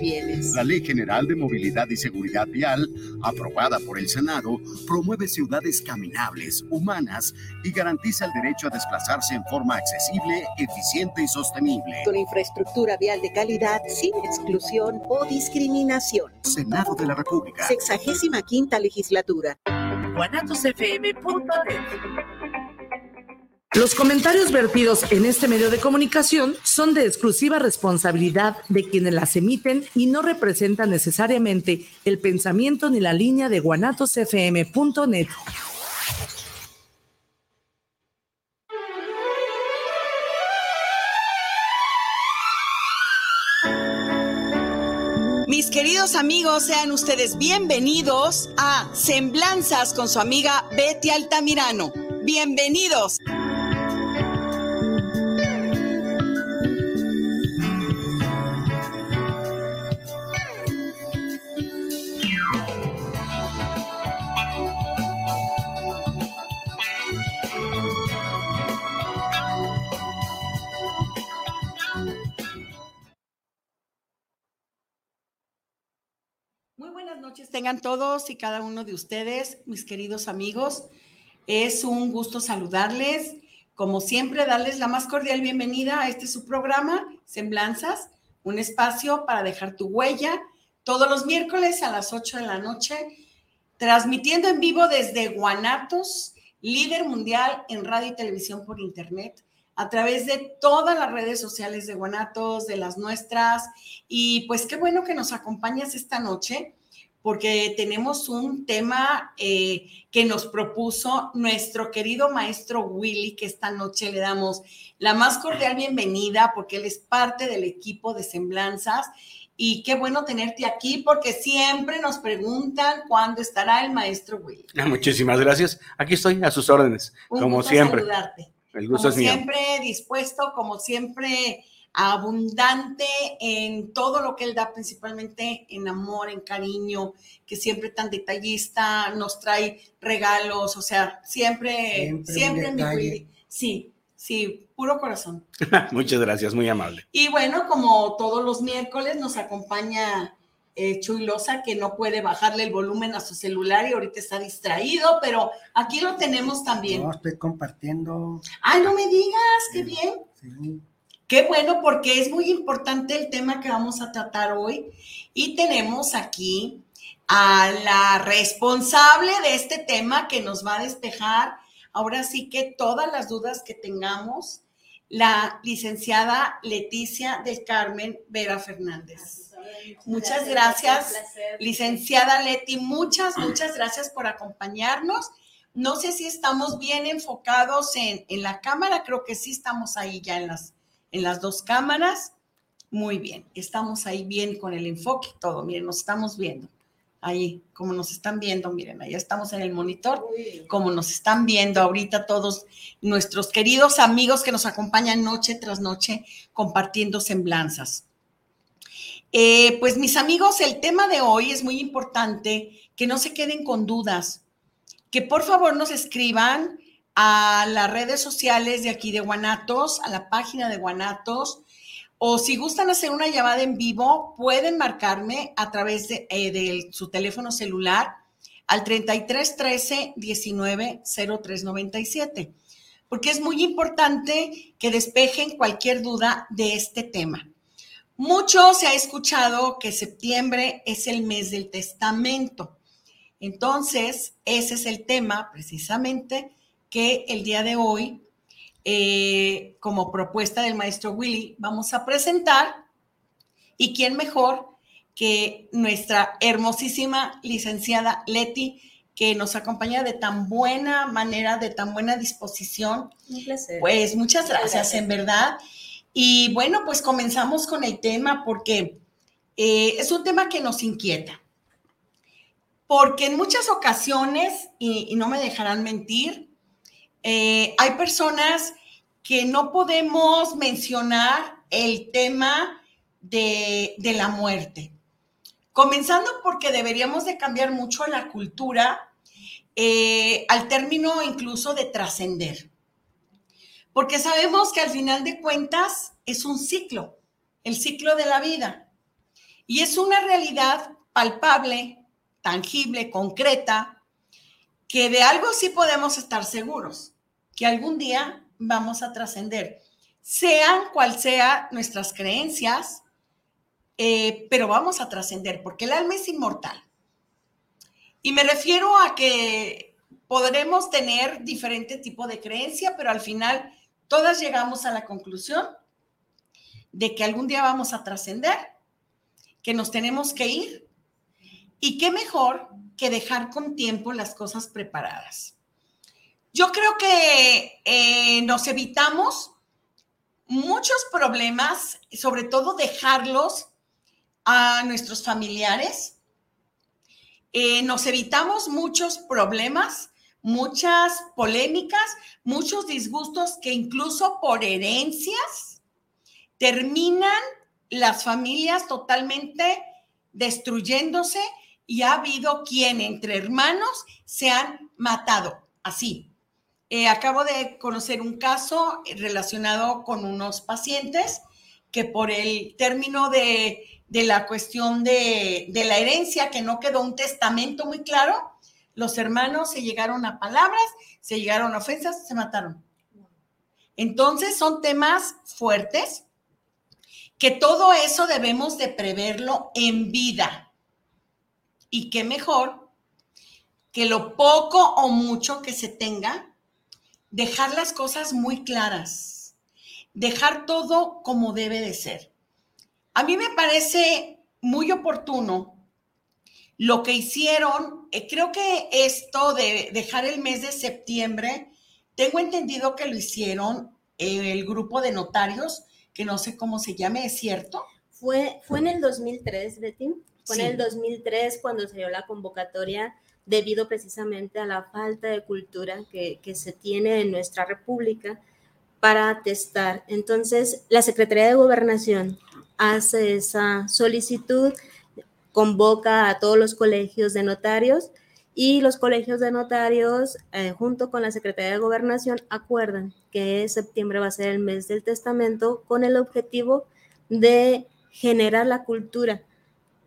bienes. La Ley General de Movilidad y Seguridad Vial, aprobada por el Senado, promueve ciudades caminables, humanas y garantiza el derecho a desplazarse en forma accesible, eficiente y sostenible. Con infraestructura vial de calidad, sin exclusión o discriminación. Senado de la República. Sexagésima quinta legislatura. Los comentarios vertidos en este medio de comunicación son de exclusiva responsabilidad de quienes las emiten y no representan necesariamente el pensamiento ni la línea de guanatosfm.net. Mis queridos amigos, sean ustedes bienvenidos a Semblanzas con su amiga Betty Altamirano. Bienvenidos. Tengan todos y cada uno de ustedes, mis queridos amigos. Es un gusto saludarles. Como siempre, darles la más cordial bienvenida a este su programa, Semblanzas, un espacio para dejar tu huella todos los miércoles a las 8 de la noche, transmitiendo en vivo desde Guanatos, líder mundial en radio y televisión por internet, a través de todas las redes sociales de Guanatos, de las nuestras. Y pues qué bueno que nos acompañas esta noche porque tenemos un tema eh, que nos propuso nuestro querido maestro Willy, que esta noche le damos la más cordial bienvenida, porque él es parte del equipo de Semblanzas. Y qué bueno tenerte aquí, porque siempre nos preguntan cuándo estará el maestro Willy. Ah, muchísimas gracias. Aquí estoy a sus órdenes, como siempre. Saludarte. El gusto como es mío. Siempre dispuesto, como siempre abundante en todo lo que él da, principalmente en amor, en cariño, que siempre tan detallista, nos trae regalos, o sea, siempre, siempre, mi Willy. Sí, sí, puro corazón. Muchas gracias, muy amable. Y bueno, como todos los miércoles nos acompaña eh, Chuy Loza, que no puede bajarle el volumen a su celular y ahorita está distraído, pero aquí lo tenemos también. No, estoy compartiendo. Ay, no me digas, qué bien. Sí. Qué bueno, porque es muy importante el tema que vamos a tratar hoy. Y tenemos aquí a la responsable de este tema que nos va a despejar ahora sí que todas las dudas que tengamos, la licenciada Leticia del Carmen Vera Fernández. Muchas gracias, licenciada Leti, muchas, muchas gracias por acompañarnos. No sé si estamos bien enfocados en, en la cámara, creo que sí estamos ahí ya en las, en las dos cámaras. Muy bien, estamos ahí bien con el enfoque y todo. Miren, nos estamos viendo. Ahí, como nos están viendo, miren, ahí estamos en el monitor, como nos están viendo ahorita todos nuestros queridos amigos que nos acompañan noche tras noche compartiendo semblanzas. Eh, pues mis amigos, el tema de hoy es muy importante, que no se queden con dudas, que por favor nos escriban a las redes sociales de aquí de Guanatos, a la página de Guanatos, o si gustan hacer una llamada en vivo, pueden marcarme a través de, eh, su teléfono celular al 33 13 19 03 97, porque es muy importante que despejen cualquier duda de este tema. Mucho se ha escuchado que septiembre es el mes del testamento. Entonces, ese es el tema precisamente que el día de hoy, eh, como propuesta del maestro Willy, vamos a presentar. ¿Y quién mejor que nuestra hermosísima licenciada Leti, que nos acompaña de tan buena manera, de tan buena disposición? Un placer. Pues muchas gracias, gracias. en verdad. Y bueno, pues comenzamos con el tema porque eh, es un tema que nos inquieta. Porque en muchas ocasiones, y, y no me dejarán mentir, eh, hay personas que no podemos mencionar el tema de, la muerte. Comenzando porque deberíamos de cambiar mucho la cultura eh, al término incluso de trascender. Porque sabemos que al final de cuentas es un ciclo, el ciclo de la vida. Y es una realidad palpable, tangible, concreta, que de algo sí podemos estar seguros, que algún día vamos a trascender, sean cual sea nuestras creencias, eh, pero vamos a trascender, porque el alma es inmortal. Y me refiero a que podremos tener diferente tipo de creencia, pero al final todas llegamos a la conclusión de que algún día vamos a trascender, que nos tenemos que ir y qué mejor que dejar con tiempo las cosas preparadas. Yo creo que eh, nos evitamos muchos problemas, sobre todo dejarlos a nuestros familiares. Eh, nos evitamos muchos problemas, muchas polémicas, muchos disgustos que incluso por herencias terminan las familias totalmente destruyéndose y ha habido quien entre hermanos se han matado así. Eh, acabo de conocer un caso relacionado con unos pacientes que por el término de, la cuestión de, de, la herencia, que no quedó un testamento muy claro, los hermanos se llegaron a palabras, se llegaron a ofensas, se mataron. Entonces son temas fuertes que todo eso debemos de preverlo en vida. Y qué mejor que lo poco o mucho que se tenga dejar las cosas muy claras, dejar todo como debe de ser. A mí me parece muy oportuno lo que hicieron, eh, creo que esto de dejar el mes de septiembre, tengo entendido que lo hicieron el grupo de notarios, que no sé cómo se llame, ¿es cierto? Fue, fue en el 2003, Betty. Fue en el 2003 cuando salió la convocatoria debido precisamente a la falta de cultura que, se tiene en nuestra república para testar. Entonces, la Secretaría de Gobernación hace esa solicitud, convoca a todos los colegios de notarios y los colegios de notarios, eh, junto con la Secretaría de Gobernación, acuerdan que septiembre va a ser el mes del testamento con el objetivo de generar la cultura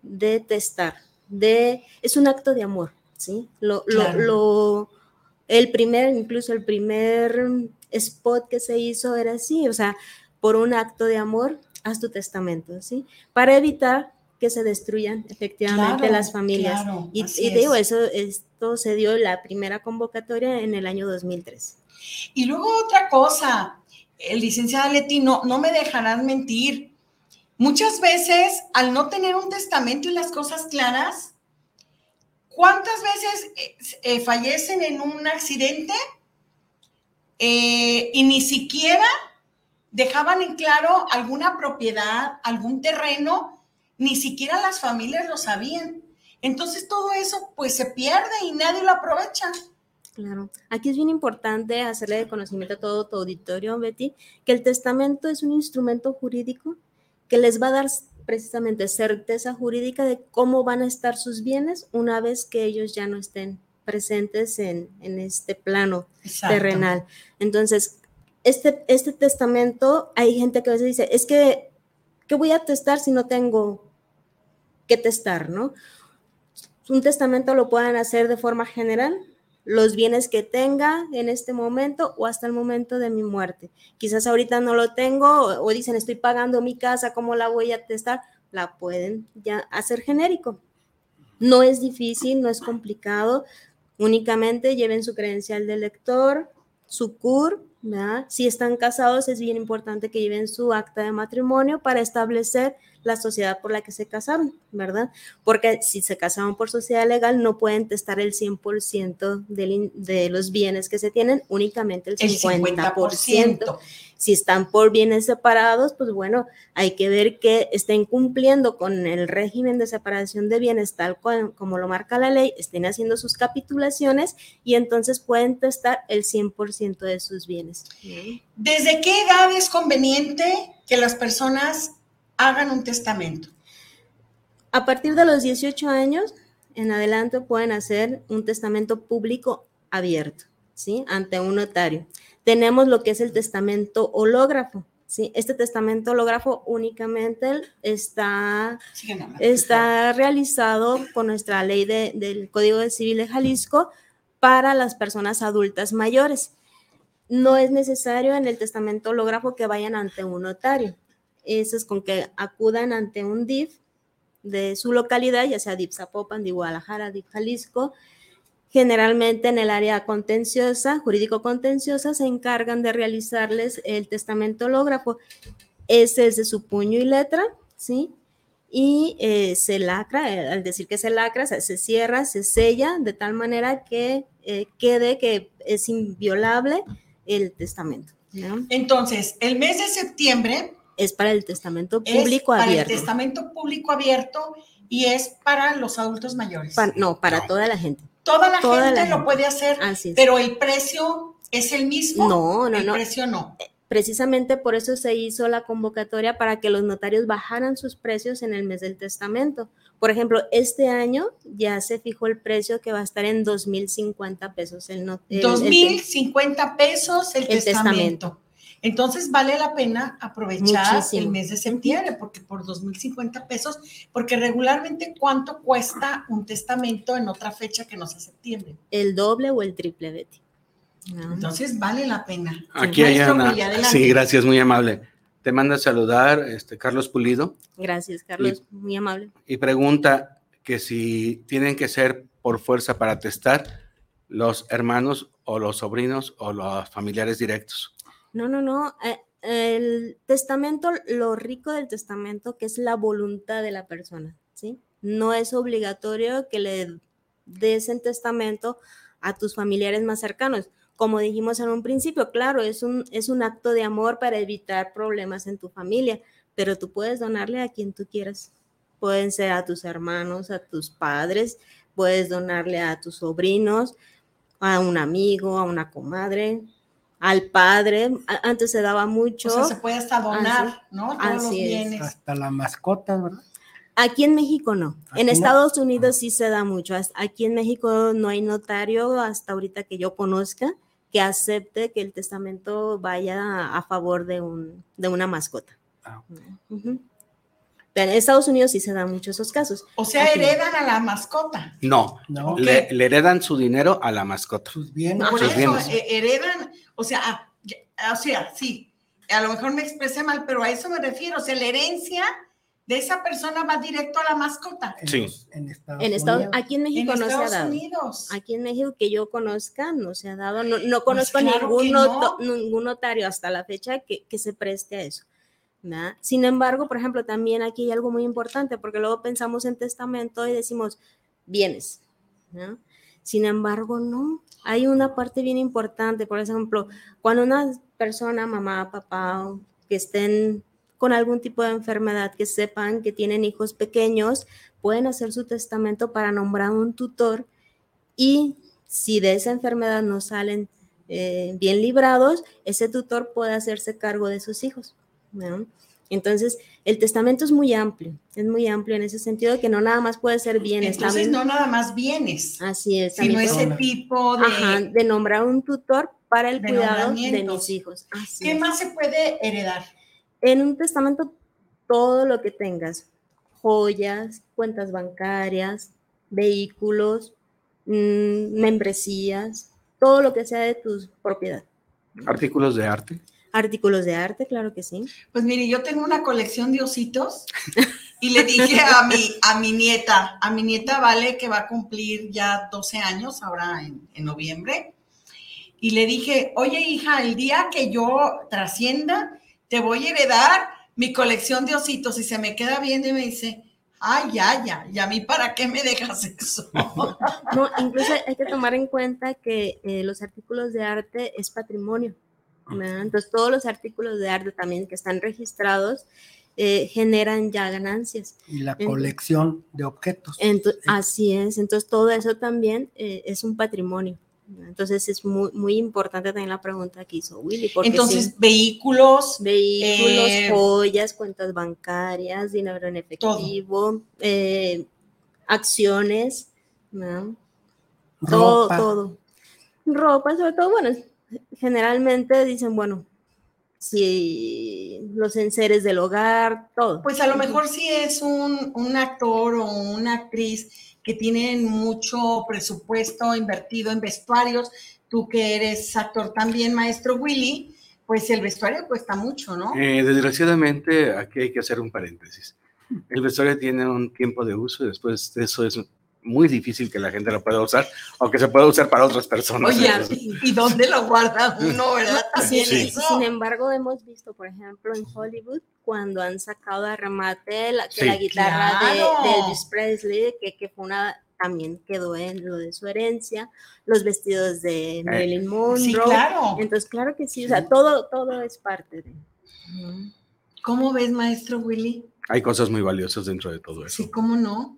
de testar, de, es un acto de amor, ¿sí? Lo, lo, el primer, incluso el primer spot que se hizo era así, o sea, por un acto de amor, haz tu testamento, ¿sí? Para evitar que se destruyan efectivamente las familias. y, digo, eso, esto se dio la primera convocatoria en el año 2003. Y luego otra cosa, el licenciado Leti, no, no me dejarán mentir. Muchas veces, al no tener un testamento y las cosas claras, ¿Cuántas veces eh, eh, fallecen en un accidente eh, y ni siquiera dejaban en claro alguna propiedad, algún terreno, ni siquiera las familias lo sabían? Entonces todo eso pues se pierde y nadie lo aprovecha. Claro, aquí es bien importante hacerle de conocimiento a todo tu auditorio, Betty, que el testamento es un instrumento jurídico que les va a dar precisamente certeza jurídica de cómo van a estar sus bienes una vez que ellos ya no estén presentes en, este plano terrenal. Entonces, este, este testamento, hay gente que a veces dice, es que, ¿qué voy a testar si no tengo que testar, no? Un testamento lo pueden hacer de forma general, los bienes que tenga en este momento o hasta el momento de mi muerte. Quizás ahorita no lo tengo o, dicen estoy pagando mi casa, ¿cómo la voy a testar? La pueden ya hacer genérico. No es difícil, no es complicado. Únicamente lleven su credencial de lector, su CUR, ¿verdad? Si están casados es bien importante que lleven su acta de matrimonio para establecer la sociedad por la que se casaron, ¿verdad? Porque si se casaron por sociedad legal, no pueden testar el 100% de, los bienes que se tienen, únicamente el 50%. Si están por bienes separados, pues bueno, hay que ver que estén cumpliendo con el régimen de separación de bienes tal cual, como lo marca la ley, estén haciendo sus capitulaciones y entonces pueden testar el 100% de sus bienes. ¿Desde qué edad es conveniente que las personas hagan un testamento. A partir de los 18 años en adelante pueden hacer un testamento público abierto, ¿sí? Ante un notario. Tenemos lo que es el testamento hológrafo, ¿sí? Este testamento hológrafo únicamente está, está realizado con nuestra ley del Código Civil de Jalisco para las personas adultas mayores. No es necesario en el testamento hológrafo que vayan ante un notario. Eso es con que acudan ante un DIF de su localidad, ya sea DIF Zapopan, DIF Guadalajara, DIF Jalisco, Generalmente en el área contenciosa, jurídico-contenciosa, se encargan de realizarles el testamento hológrafo. Ese es de su puño y letra, ¿sí? Y eh, se lacra, eh, al decir que se lacra, se, cierra, se sella de tal manera que eh, quede que es inviolable el testamento. Entonces, el mes de septiembre es para el testamento público abierto. Para el testamento público abierto y es para los adultos mayores. no, para toda la gente. Toda la gente lo puede hacer, pero el precio es el mismo. No, no, el no. El precio no. Eh, precisamente por eso se hizo la convocatoria para que los notarios bajaran sus precios en el mes del testamento. Por ejemplo, este año ya se fijó el precio que va a estar en 2.050 pesos el, no, 2.050 pesos el, testamento. Entonces vale la pena aprovechar el mes de septiembre, porque por 2.050 pesos, porque regularmente cuánto cuesta un testamento en otra fecha que no sea septiembre. El doble o el triple, Betty. Entonces vale la pena. Aquí hay una. Sí, gracias, muy amable. Te manda a saludar este, Carlos Pulido. Gracias, Carlos, muy amable. Y pregunta que si tienen que ser por fuerza para testar los hermanos o los sobrinos o los familiares directos. No, no, no. Eh, el testamento, lo rico del testamento, que es la voluntad de la persona, ¿sí? No es obligatorio que le des el testamento a tus familiares más cercanos. Como dijimos en un principio, claro, es un, es un acto de amor para evitar problemas en tu familia, pero tú puedes donarle a quien tú quieras. Pueden ser a tus hermanos, a tus padres, puedes donarle a tus sobrinos, a un amigo, a una comadre, al padre. Antes se daba mucho. O sea, se puede hasta donar, ¿no? Todos los bienes. Hasta la mascota, ¿verdad? Aquí en México no. en Estados Unidos sí se da mucho. Aquí en México no hay notario hasta ahorita que yo conozca que acepte que el testamento vaya a favor de, un, de una mascota. Ah. En Estados Unidos sí se dan muchos esos casos. O sea, heredan a la mascota. No, no. Le, heredan su dinero a la mascota. Sus bienes. Por eso, eh, heredan, o sea, ah, o sea, sí, a lo mejor me expresé mal, pero a eso me refiero. O sea, la herencia de esa persona va directo a la mascota. Sí. En, Estados, Unidos. Aquí en México no se ha dado. Unidos. Aquí en México que yo conozca no se ha dado. No, no pues conozco ningún, ningún notario hasta la fecha que, que se preste a eso. Sin embargo, por ejemplo, también aquí hay algo muy importante, porque luego pensamos en testamento y decimos bienes. Sin embargo, no. Hay una parte bien importante, por ejemplo, cuando una persona, mamá, papá, que estén con algún tipo de enfermedad, que sepan que tienen hijos pequeños, pueden hacer su testamento para nombrar un tutor y si de esa enfermedad no salen eh, bien librados, ese tutor puede hacerse cargo de sus hijos. Entonces, el testamento es muy amplio, es muy amplio en ese sentido que no nada más puede ser bienes. Entonces, no nada más bienes. Así es. Sino ese tipo de... de nombrar un tutor para el cuidado de mis hijos. ¿Qué más se puede heredar? En un testamento, todo lo que tengas, joyas, cuentas bancarias, vehículos, mm, membresías, todo lo que sea de tu propiedad. Artículos de arte. Artículos de arte, claro que sí. Pues mire, yo tengo una colección de ositos y le dije a mi, a mi nieta, a mi nieta Vale, que va a cumplir ya 12 años ahora en, en noviembre, y le dije, oye hija, el día que yo trascienda, te voy a heredar mi colección de ositos y se me queda viendo y me dice, ay, ya, ya, ¿y a mí para qué me dejas eso? No, incluso hay que tomar en cuenta que eh, los artículos de arte es patrimonio. Entonces, todos los artículos de arte también que están registrados eh, generan ya ganancias. Y la colección de objetos. Así es, entonces todo eso también eh, es un patrimonio. Entonces es muy, muy importante también la pregunta que hizo Willy. Entonces, vehículos. Vehículos, eh, joyas, cuentas bancarias, dinero en efectivo, acciones, ¿no? Todo, todo. Ropa, sobre todo, bueno, generalmente dicen, bueno, si los enseres del hogar, todo. Pues a lo mejor si es un, un actor o una actriz que tienen mucho presupuesto invertido en vestuarios, tú que eres actor también, maestro Willy, pues el vestuario cuesta mucho, ¿no? Eh, desgraciadamente, aquí hay que hacer un paréntesis. El vestuario tiene un tiempo de uso y después de eso es muy difícil que la gente lo pueda usar o que se pueda usar para otras personas. Oye, ¿y dónde lo guarda uno, verdad? También Sí. eso. Sin embargo, hemos visto, por ejemplo, en Hollywood, cuando han sacado de remate la, que Sí. la guitarra de- Claro. de, Elvis Presley, que, que fue una, también quedó en lo de su herencia, los vestidos de Marilyn Monroe. Sí, claro. Entonces, claro que sí, o sea, todo, todo es parte de. ¿Cómo ves, maestro Willy? hay cosas muy valiosas dentro de todo eso. Sí, ¿cómo no?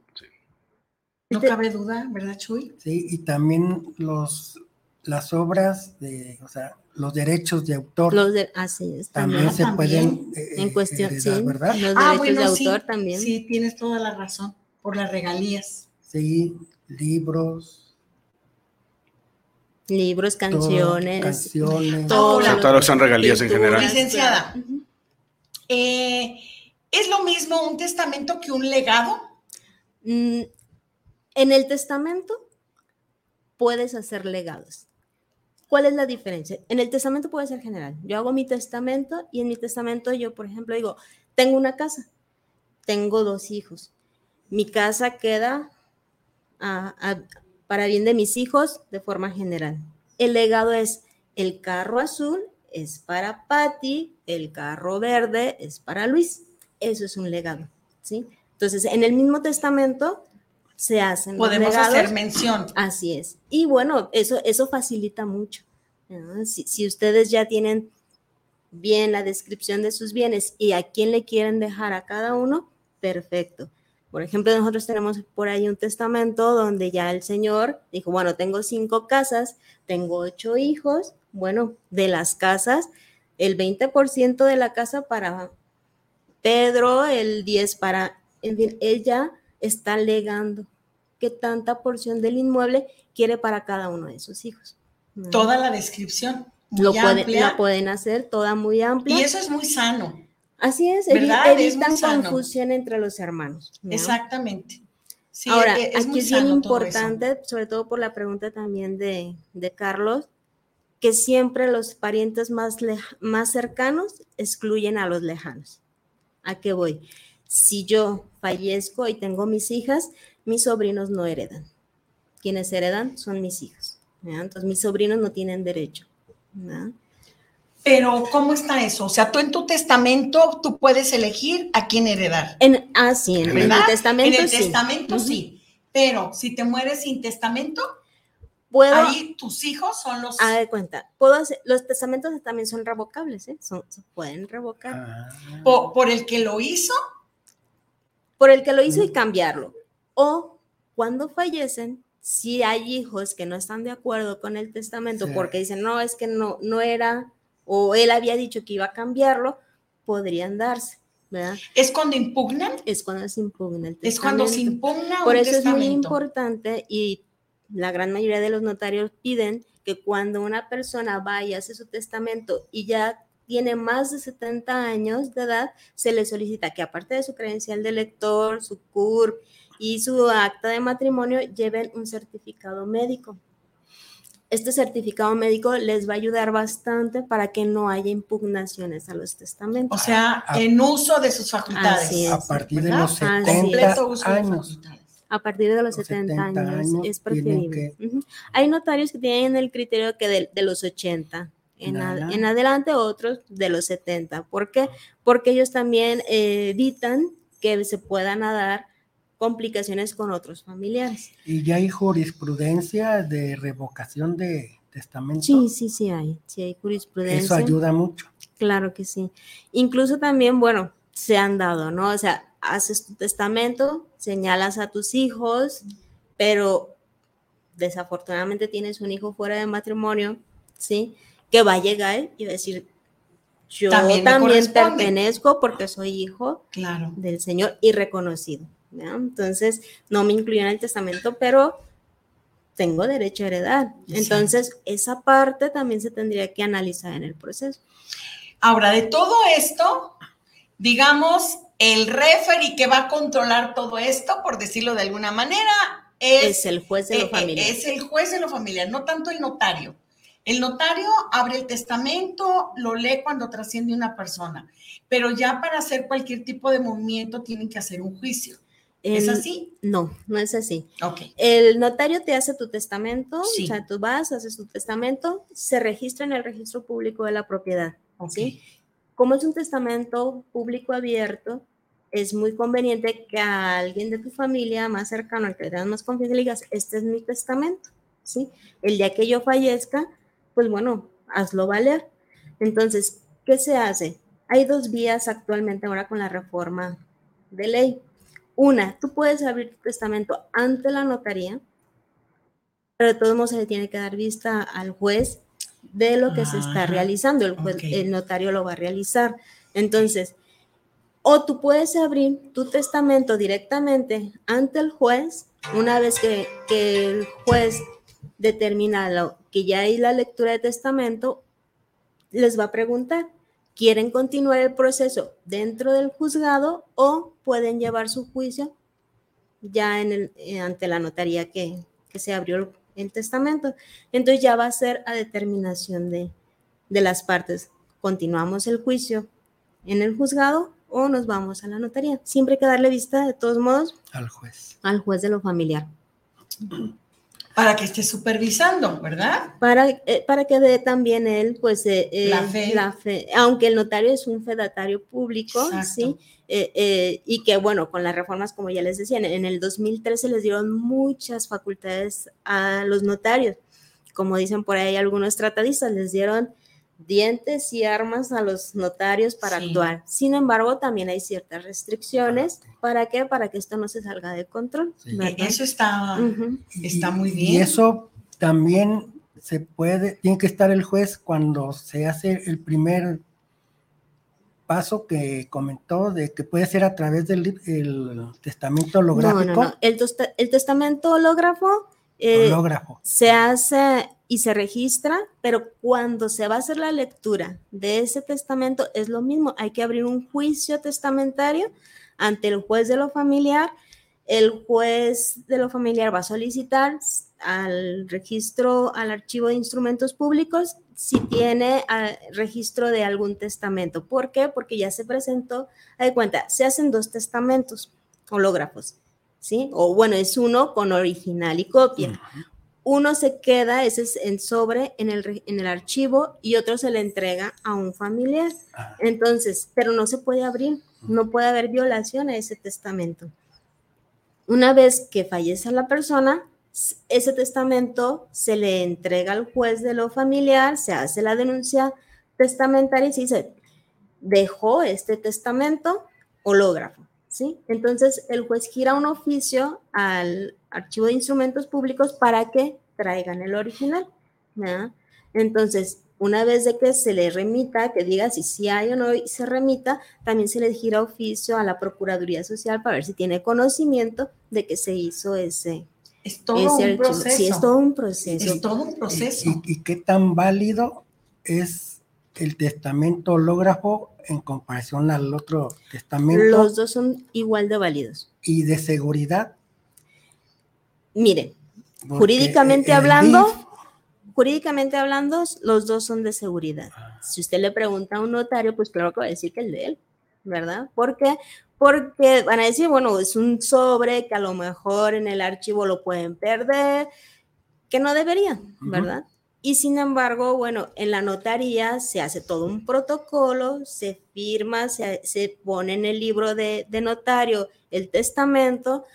No Este- cabe duda, ¿verdad, Chuy? Sí, y también los, las obras de, o sea, los derechos de autor Los de, así es, también también. se también. pueden eh, En cuestión, heredar, sí, ¿verdad? los Ah, derechos bueno, de sí, autor también. Sí, tienes toda la razón, por las regalías. Sí, libros, Libros, todo, canciones. canciones. todo lo- todo lo que son regalías en general. Licenciada. Eh, ¿Es lo mismo un testamento que un legado? Mm, En el testamento puedes hacer legados. ¿Cuál es la diferencia? En el testamento puede ser general. Yo hago mi testamento y en mi testamento yo, por ejemplo, digo, tengo una casa, tengo dos hijos. Mi casa queda para bien de mis hijos de forma general. El legado es el carro azul es para Patty, el carro verde es para Luis. Eso es un legado, ¿sí? Entonces, en el mismo testamento se hacen Podemos hacer mención. Así es. Y bueno, eso, eso facilita mucho. ¿no? Si, si ustedes ya tienen bien la descripción de sus bienes y a quién le quieren dejar a cada uno, perfecto. Por ejemplo, nosotros tenemos por ahí un testamento donde ya el señor dijo, bueno, tengo cinco casas, tengo ocho hijos, bueno, de las casas, el 20% de la casa para Pedro, el 10 para, en fin, ella está legando qué tanta porción del inmueble quiere para cada uno de sus hijos. ¿no? Toda la descripción. Lo, puede- amplia. la pueden hacer toda muy amplia. Y eso es muy sano. Así es, ¿Verdad? Es evitan confusión entre los hermanos. ¿no? Exactamente. Sí, Ahora, e- aquí muy es bien todo importante, sobre todo por la pregunta también de, de Carlos, que siempre los parientes más, lej- más cercanos excluyen a los lejanos. ¿A qué voy? Si yo fallezco y tengo mis hijas, mis sobrinos no heredan. Quienes heredan son mis hijos. ¿ya? Entonces, mis sobrinos no tienen derecho. ¿ya? Pero, ¿cómo está eso? O sea, tú en tu testamento, tú puedes elegir a quién heredar. En, ah, sí, en, el testamento En el sí. testamento sí. Pero si te mueres sin testamento, Puedo, ahí tus hijos son los. Ah, de cuenta. Puedo hacer, los testamentos también son revocables, ¿eh? Son, se pueden revocar. Ah, po- por, el que lo hizo, Por el que lo hizo y cambiarlo. O cuando fallecen, si hay hijos que no están de acuerdo con el testamento Sí. porque dicen, no, es que no, no era, o él había dicho que iba a cambiarlo, podrían darse, ¿verdad? es cuando impugnan, Es cuando se impugna el testamento. es cuando se impugna Por un eso es muy importante y la gran mayoría de los notarios piden que cuando una persona vaya y hace su testamento y ya tiene más de 70 años de edad, se le solicita que aparte de su credencial de lector, su CURP y su acta de matrimonio, lleven un certificado médico. Este certificado médico les va a ayudar bastante para que no haya impugnaciones a los testamentos. O sea, en uso de sus facultades. Así es. a partir de ¿verdad? los Así es. 70 Completo uso de años. A partir de los Los 70, 70 años, años es preferible. Ujú. Hay notarios que tienen el criterio que de, de los 80 en, En ad- adelante. en adelante, otros de los 70. ¿Por qué? Porque ellos también eh, evitan que se puedan dar complicaciones con otros familiares. Y ya hay jurisprudencia de revocación de testamento. Sí, sí, sí hay. Sí hay jurisprudencia. Eso ayuda mucho. Claro que sí. Incluso también, bueno, se han dado, ¿no? O sea, haces tu testamento, señalas a tus hijos, pero desafortunadamente tienes un hijo fuera de matrimonio, ¿sí? Que va a llegar y va a decir, yo También también, pertenezco porque soy hijo Claro. del Señor y reconocido. ¿ya? Entonces, no me incluyo en el testamento, pero tengo derecho a heredar. Exacto. Entonces, esa parte también se tendría que analizar en el proceso. Ahora, de todo esto, digamos, el referee que va a controlar todo esto, por decirlo de alguna manera, es, el juez de lo eh, familiar. Es el juez de lo familiar, no tanto el notario. El notario abre el testamento, lo lee cuando trasciende una persona, pero ya para hacer cualquier tipo de movimiento tienen que hacer un juicio. ¿Es así? No, no es así. Ok. El notario te hace tu testamento, o sea, tú vas, haces tu testamento, se registra en el registro público de la propiedad. ¿sí? Como es un testamento público abierto, es muy conveniente que a alguien de tu familia más cercano, al que le más confianza, le digas, este es mi testamento, ¿sí? El día que yo fallezca, pues bueno, hazlo valer. Entonces, ¿qué se hace? Hay dos vías actualmente ahora con la reforma de ley. Una, tú puedes abrir tu testamento ante la notaría, pero de todos modos se le tiene que dar vista al juez de lo que se está realizando. El, el notario lo va a realizar. Entonces, o tú puedes abrir tu testamento directamente ante el juez una vez que, que el juez determina lo, que ya hay la lectura de testamento, les va a preguntar, ¿quieren continuar el proceso dentro del juzgado o pueden llevar su juicio ya en el, eh, ante la notaría que, que se abrió el, el, testamento? Entonces ya va a ser a determinación de, de las partes. Continuamos el juicio en el juzgado o nos vamos a la notaría. Siempre hay que darle vista, de todos modos, al juez. Al juez de lo familiar. Para que esté supervisando, ¿verdad? Para, eh, para que dé también él, pues, eh, eh, la, fe. la, fe. Aunque el notario es un fedatario público, Exacto. ¿sí? y que, bueno, con las reformas, como ya les decía, en, en el 2013 les dieron muchas facultades a los notarios. Como dicen por ahí algunos tratadistas, les dieron dientes y armas a los notarios para sí. actuar. Sin embargo, también hay ciertas restricciones. ¿Para qué? Para que esto no se salga de control. Sí. Eso está, uh -huh. está muy bien. Y eso también se puede, tiene que estar el juez cuando se hace el primer paso que comentó de que puede ser a través del el testamento holográfico. No, no, no. El, el testamento hológrafo, eh, hológrafo se hace y se registra, pero cuando se va a hacer la lectura de ese testamento es lo mismo, hay que abrir un juicio testamentario ante el juez de lo familiar, el juez de lo familiar va a solicitar al registro, al archivo de instrumentos públicos, si tiene uh, registro de algún testamento. ¿Por qué? Porque ya se presentó, de cuenta, se hacen dos testamentos hológrafos, ¿sí? O bueno, es uno con original y copia. Uno se queda, ese es en sobre en el, en el archivo y otro se le entrega a un familiar. Entonces, pero no se puede abrir, no puede haber violación a ese testamento. Una vez que fallece la persona, ese testamento se le entrega al juez de lo familiar, se hace la denuncia testamentaria y se dice, dejó este testamento hológrafo. ¿Sí? Entonces, el juez gira un oficio al archivo de instrumentos públicos para que traigan el original. Entonces, una vez de que se le remita, que diga si sí hay o no y se remita, también se le gira oficio a la Procuraduría Social para ver si tiene conocimiento de que se hizo ese. Es todo ese un proceso. Sí, es todo un proceso. Es todo un proceso. ¿Y, y, y qué tan válido es el testamento hológrafo en comparación al otro testamento. Los dos son igual de válidos. Y de seguridad. Miren, jurídicamente hablando, DIF... jurídicamente hablando, los dos son de seguridad. Ah. Si usted le pregunta a un notario, pues claro que va a decir que el de él, ¿verdad? ¿Por qué? Porque van a decir, bueno, es un sobre que a lo mejor en el archivo lo pueden perder, que no deberían, ¿verdad? Uh -huh. Y sin embargo, bueno, en la notaría se hace todo un protocolo, se firma, se, se pone en el libro de, de, notario el testamento,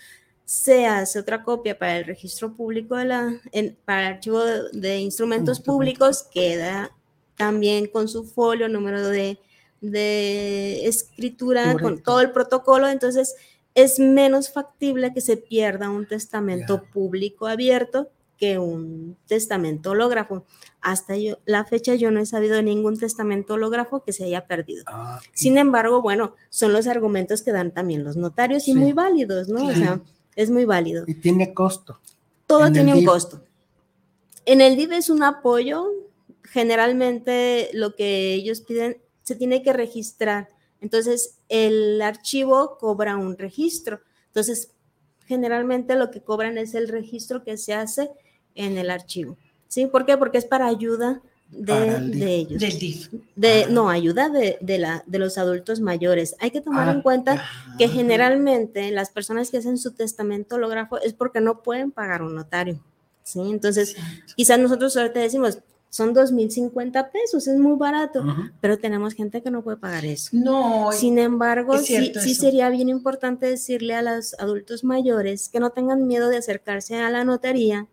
se hace otra copia para el registro público, de la, en, para el archivo de, de instrumentos públicos, queda también con su folio, número de, de escritura, Correcto. con todo el protocolo, entonces es menos factible que se pierda un testamento yeah. público abierto que un testamento hológrafo. Hasta yo, la fecha yo no he sabido de ningún testamento hológrafo que se haya perdido. Ah. Sin embargo, bueno, son los argumentos que dan también los notarios y sí. muy válidos, ¿no? O sea, es muy válido. Y tiene costo. Todo tiene un costo. En el DIF es un apoyo. Generalmente lo que ellos piden se tiene que registrar. Entonces, el archivo cobra un registro. Entonces, generalmente lo que cobran es el registro que se hace en el archivo. ¿Sí? ¿Por qué? Porque es para ayuda de, ellos. Del DIF. De, no, ayuda de, la, de los adultos mayores. Hay que tomar en ah, cuenta que generalmente las personas que hacen su testamento hológrafo es porque no pueden pagar un notario. ¿sí? Entonces, quizás nosotros ahorita decimos, son 2.050 pesos, es muy barato, pero tenemos gente que no puede pagar eso. No. Sin embargo, sí, sí, sería bien importante decirle a los adultos mayores que no tengan miedo de acercarse a la notaría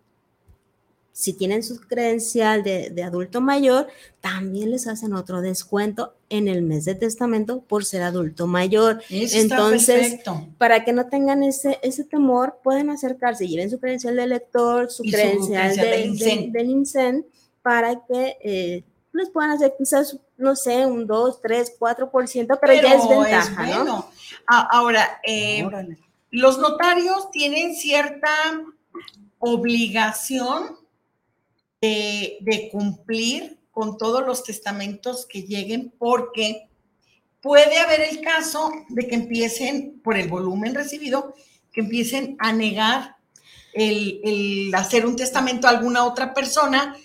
si tienen su credencial de, adulto mayor, también les hacen otro descuento en el mes de testamento por ser adulto mayor. Entonces, para que no tengan ese, ese temor, pueden acercarse, lleven su credencial de elector, su credencial, de, del INSEN, para que eh, les puedan hacer quizás, no sé, un 2, 3, 4%, pero, ya es ventaja, ¿no? Ahora, eh, los notarios tienen cierta obligación de, cumplir con todos los testamentos que lleguen, porque puede haber el caso de que empiecen, por el volumen recibido, que empiecen a negar el, hacer un testamento a alguna otra persona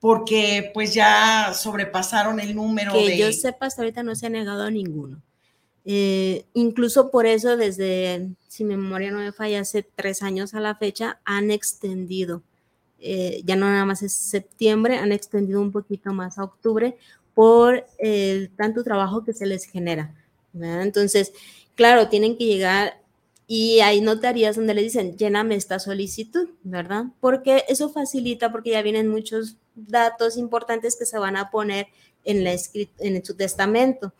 porque pues ya sobrepasaron el número que yo sepa hasta ahorita no se ha negado a ninguno. Eh, incluso por eso desde si mi memoria no me falla hace tres años a la fecha han extendido eh, ya no nada más es septiembre, han extendido un poquito más a octubre por el tanto trabajo que se les genera. Entonces, claro, tienen que llegar y hay notarías donde le dicen, lléname esta solicitud, ¿verdad? Porque eso facilita, porque ya vienen muchos datos importantes que se van a poner en, la en su testamento.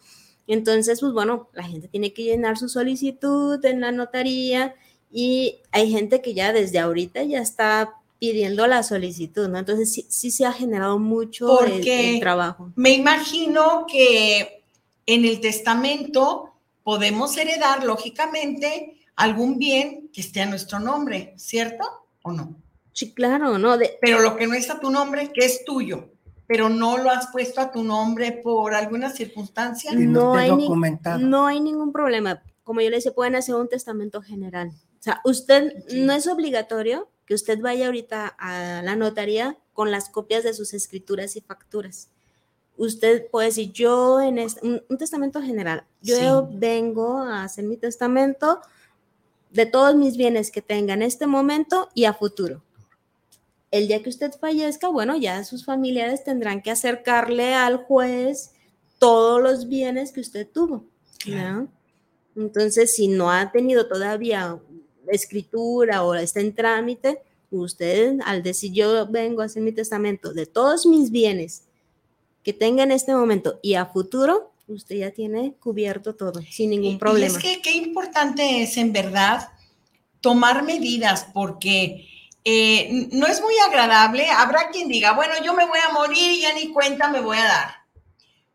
Entonces, pues bueno, la gente tiene que llenar su solicitud en la notaría y hay gente que ya desde ahorita ya está pidiendo la solicitud, ¿no? Entonces sí, sí se ha generado mucho el, trabajo. Me imagino que en el testamento podemos heredar, lógicamente, algún bien que esté a nuestro nombre, ¿cierto o no? Sí, claro, ¿no? Pero lo que no está a tu nombre, que es tuyo, pero no lo has puesto a tu nombre por alguna circunstancia. No, hay, no hay ningún problema. Como yo le decía, pueden hacer un testamento general. O sea, usted no es obligatorio que usted vaya ahorita a la notaría con las copias de sus escrituras y facturas. Usted puede decir, yo en un, testamento general, yo vengo a hacer mi testamento de todos mis bienes que tenga en este momento y a futuro. El día que usted fallezca, bueno, ya sus familiares tendrán que acercarle al juez todos los bienes que usted tuvo. Entonces, si no ha tenido todavía escritura o está en trámite, usted al decir yo vengo a hacer mi testamento de todos mis bienes que tenga en este momento y a futuro, usted ya tiene cubierto todo sin ningún problema. Y es que qué importante es en verdad tomar medidas porque eh, no es muy agradable. Habrá quien diga, bueno, yo me voy a morir y ya ni cuenta me voy a dar.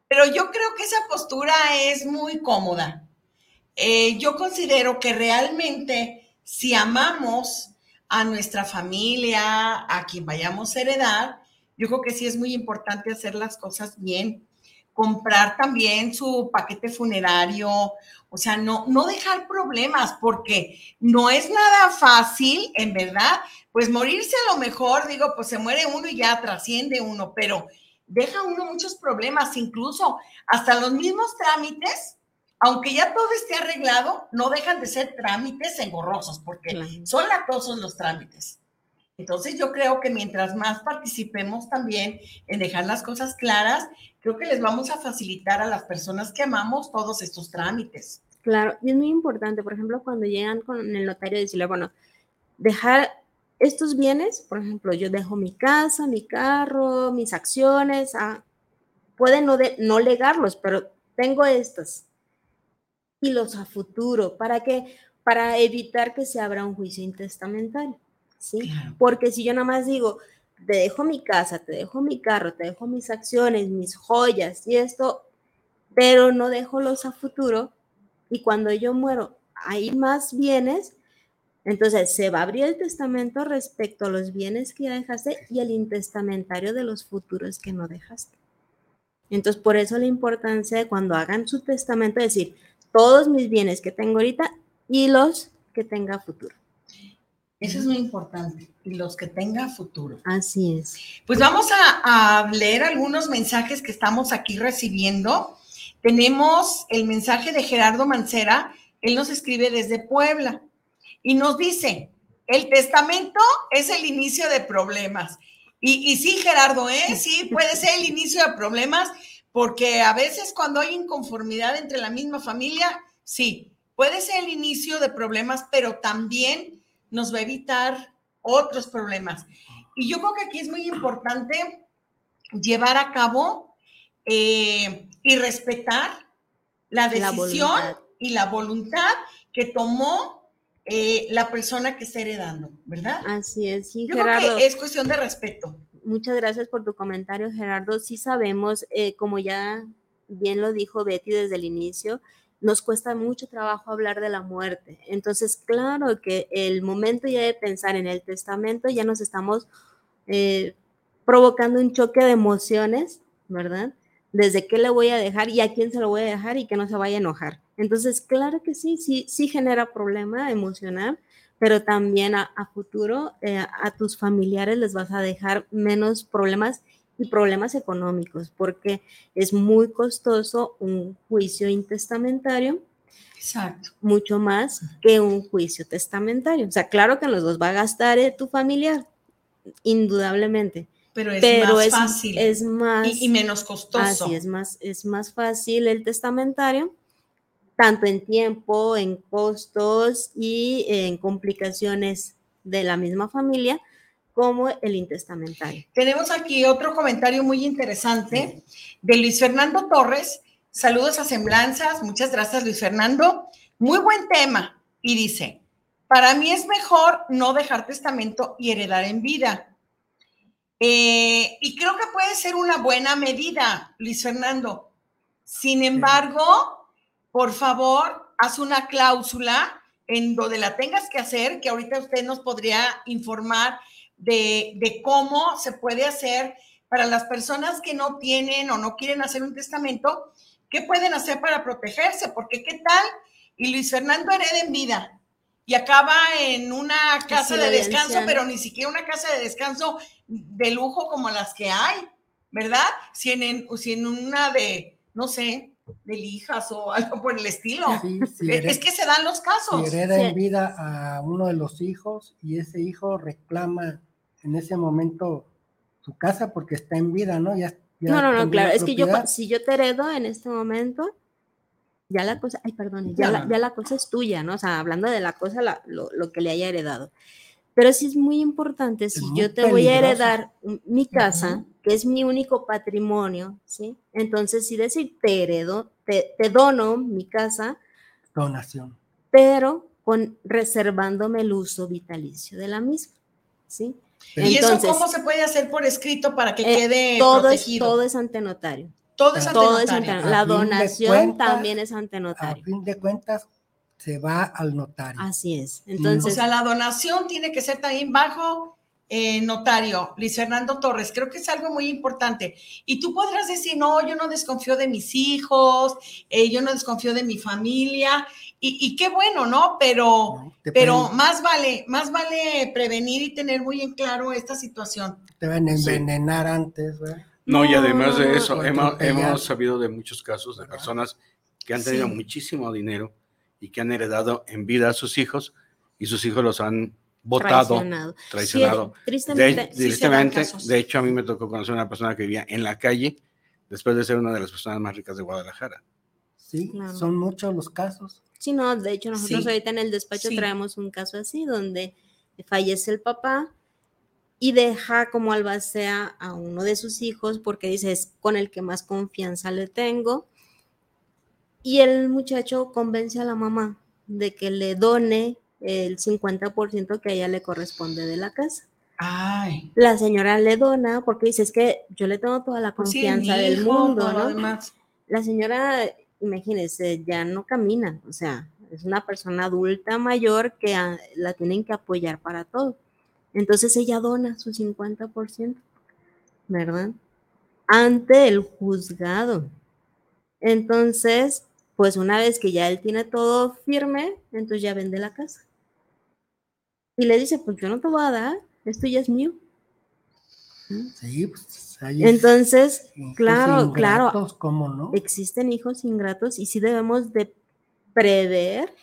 Pero yo creo que esa postura es muy cómoda. Eh, yo considero que realmente si amamos a nuestra familia, a quien vayamos a heredar, yo creo que sí es muy importante hacer las cosas bien, comprar también su paquete funerario, o sea, no, no dejar problemas, porque no es nada fácil, en verdad, pues morirse a lo mejor, digo, pues se muere uno y ya trasciende uno, pero deja uno muchos problemas, incluso hasta los mismos trámites aunque ya todo esté arreglado, no dejan de ser trámites engorrosos, porque son latosos los trámites. Entonces yo creo que mientras más participemos también en dejar las cosas claras, creo que les vamos a facilitar a las personas que amamos todos estos trámites. Claro, y es muy importante, por ejemplo, cuando llegan con el notario, decirle, bueno, dejar estos bienes, por ejemplo, yo dejo mi casa, mi carro, mis acciones, ah, pueden no, de, no legarlos, pero tengo estas y los a futuro. ¿Para qué? Para evitar que se abra un juicio intestamentario. ¿sí? Porque si yo nada más digo, te dejo mi casa, te dejo mi carro, te dejo mis acciones, mis joyas y esto, pero no dejo los a futuro y cuando yo muero hay más bienes, entonces se va a abrir el testamento respecto a los bienes que ya dejaste y el intestamentario de los futuros que no dejaste. Entonces, por eso la importancia de cuando hagan su testamento, decir, todos mis bienes que tengo ahorita y los que tenga futuro. Eso es muy importante. Y los que tenga futuro. Así es. Pues vamos a, a, leer algunos mensajes que estamos aquí recibiendo. Tenemos el mensaje de Gerardo Mancera. Él nos escribe desde Puebla y nos dice, el testamento es el inicio de problemas. Y, y sí, Gerardo, ¿eh? sí, puede ser el inicio de problemas porque a veces cuando hay inconformidad entre la misma familia, sí, puede ser el inicio de problemas, pero también nos va a evitar otros problemas. Y yo creo que aquí es muy importante llevar a cabo eh, y respetar la decisión y la voluntad que tomó eh, la persona que está heredando, ¿verdad? Así es, sí, Yo Gerardo. creo que es cuestión de respeto. Muchas gracias por tu comentario, Gerardo. Sí sabemos, eh, como ya bien lo dijo Betty desde el inicio, nos cuesta mucho trabajo hablar de la muerte. Entonces, claro que el momento ya de pensar en el testamento, ya nos estamos eh, provocando un choque de emociones, ¿verdad? Desde qué le voy a dejar y a quién se lo voy a dejar y que no se vaya a enojar. Entonces, claro que sí, sí, sí genera problema emocional, pero también a, a futuro eh, a tus familiares les vas a dejar menos problemas y problemas económicos, porque es muy costoso un juicio intestamentario. Exacto. Mucho más que un juicio testamentario. O sea, claro que en los dos va a gastar eh, tu familiar, indudablemente. Pero es pero más es, fácil es más y, y menos costoso. Así es más, es más fácil el testamentario, tanto en tiempo, en costos y en complicaciones de la misma familia, como el intestamentario. Tenemos aquí otro comentario muy interesante de Luis Fernando Torres. Saludos a Semblanzas. Muchas gracias, Luis Fernando. Muy buen tema. Y dice, para mí es mejor no dejar testamento y heredar en vida. Eh, y creo que puede ser una buena medida, Luis Fernando. Sin embargo, por favor, haz una cláusula en donde la tengas que hacer, que ahorita usted nos podría informar de, de, cómo se puede hacer para las personas que no tienen o no quieren hacer un testamento, ¿qué pueden hacer para protegerse? Porque qué tal y Luis Fernando hereda en vida y acaba en una casa de descanso, pero ni siquiera una casa de descanso de lujo como las que hay, ¿verdad? Si en, si en una de, no sé, de lijas o algo por el estilo. Sí, sí, es, es, que se dan los casos. Si hereda sí. en vida a uno de los hijos y ese hijo reclama en ese momento su casa porque está en vida, ¿no? Ya, ya no, no, no, claro, es que yo, si yo te heredo en este momento, ya la cosa, ay, perdón, ya, la, ya la cosa es tuya, ¿no? O sea, hablando de la cosa, la, lo, lo, que le haya heredado. Pero sí es muy importante, si yo te peligroso. voy a heredar mi casa, uh -huh. Que es mi único patrimonio, ¿sí? Entonces, sí decir, te heredo, te, te dono mi casa. Donación. Pero con, reservándome el uso vitalicio de la misma, ¿sí? ¿Y Entonces, eso cómo se puede hacer por escrito para que eh, quede todo protegido? Es, todo es ante notario. Todo es ante todo notario. Es ante notario. La donación cuentas, también es ante notario. A fin de cuentas, se va al notario. Así es. Entonces, o sea, la donación tiene que ser también bajo eh, notario, Luis Fernando Torres. Creo que es algo muy importante. Y tú podrás decir, no, yo no desconfío de mis hijos, eh, yo no desconfío de mi familia. Y, y qué bueno, ¿no? Pero, no, pero pueden, más vale, más vale prevenir y tener muy en claro esta situación. Te van a envenenar sí. antes, ¿verdad? No, y además de eso, hemos, hemos, sabido de muchos casos de personas que han tenido sí. muchísimo dinero y que han heredado en vida a sus hijos y sus hijos los han votado, traicionado. traicionado. Sí, tristemente, de, hecho, a mí me tocó conocer a una persona que vivía en la calle después de ser una de las personas más ricas de Guadalajara. Sí, claro. son muchos los casos. Sí, no, de hecho nosotros sí. ahorita en el despacho sí. traemos un caso así donde fallece el papá y deja como albacea a uno de sus hijos porque dice es con el que más confianza le tengo y el muchacho convence a la mamá de que le done el 50% que a ella le corresponde de la casa. Ay. La señora le dona porque dice es que yo le tengo toda la confianza sí, del hijo, mundo, ¿no? Demás. La señora imagínense, ya no camina, o sea, es una persona adulta mayor que a, la tienen que apoyar para todo. Entonces ella dona su 50%, ¿verdad? ante el juzgado. Entonces, pues una vez que ya él tiene todo firme, entonces ya vende la casa. Y le dice, pues yo no te voy a dar, esto ya es mío. Sí, pues Entonces, claro, claro, no? existen hijos ingratos y sí debemos de prever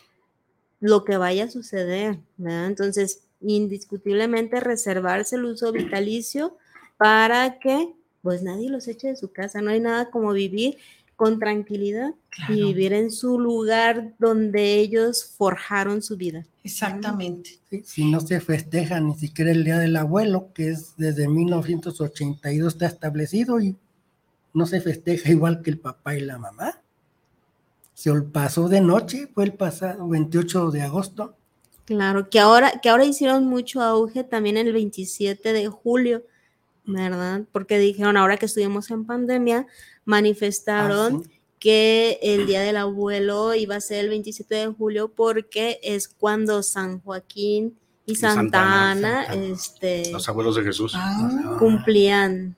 lo que vaya a suceder, Entonces, indiscutiblemente reservarse el uso vitalicio para que pues nadie los eche de su casa, no hay nada como vivir con tranquilidad y vivir en su lugar donde ellos forjaron su vida. Exactamente. si no se festeja ni siquiera el Día del Abuelo, que es desde 1982 está establecido y no se festeja igual que el papá y la mamá. Se pasó de noche, fue el pasado 28 de agosto. Claro, que ahora, que ahora hicieron mucho auge también el 27 de julio, ¿verdad? Porque dijeron, ahora que estuvimos en pandemia, manifestaron ah, que el Día del Abuelo iba a ser el 27 de julio porque es cuando San Joaquín y, Santa, Ana, este, los abuelos de Jesús, ah. cumplían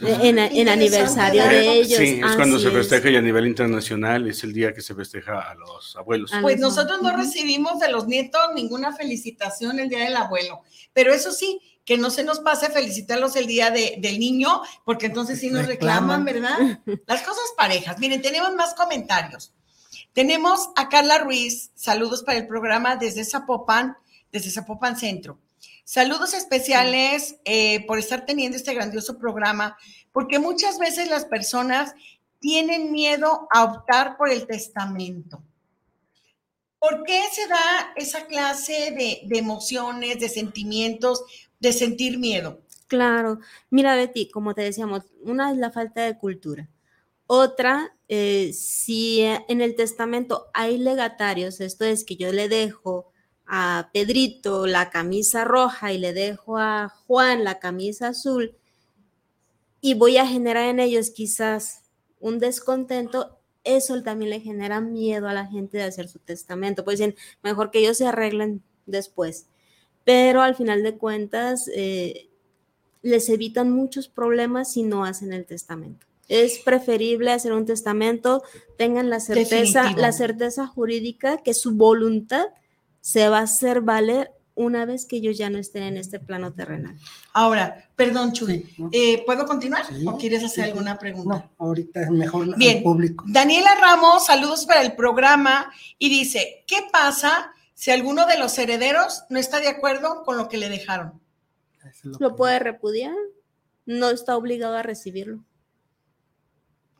en, aniversario de ellos. Sí, es cuando se festeja y a nivel internacional es el día que se festeja a los abuelos. Pues nosotros no recibimos de los nietos ninguna felicitación el día del abuelo, pero eso sí, que no se nos pase felicitarlos el día del niño, porque entonces sí nos reclaman, ¿verdad? Las cosas parejas. Miren, tenemos más comentarios. Tenemos a Carla Ruiz, saludos para el programa desde Zapopan, desde Zapopan Centro. Saludos especiales eh, por estar teniendo este grandioso programa, porque muchas veces las personas tienen miedo a optar por el testamento. ¿Por qué se da esa clase de, de emociones, de sentimientos? De sentir miedo. Claro. Mira, Betty, como te decíamos, una es la falta de cultura. Otra, eh, si en el testamento hay legatarios, esto es que yo le dejo a Pedrito la camisa roja y le dejo a Juan la camisa azul y voy a generar en ellos quizás un descontento, eso también le genera miedo a la gente de hacer su testamento. Pues dicen, mejor que ellos se arreglen después pero al final de cuentas eh, les evitan muchos problemas si no hacen el testamento. Es preferible hacer un testamento, tengan la certeza, la certeza jurídica que su voluntad se va a hacer valer una vez que ellos ya no estén en este plano terrenal. Ahora, perdón, Chuy, eh, ¿puedo continuar o quieres hacer alguna pregunta? No, ahorita es mejor Bien. público. Daniela Ramos, saludos para el programa y dice, ¿qué pasa si alguno de los herederos no está de acuerdo con lo que le dejaron. Lo puede repudiar, no está obligado a recibirlo.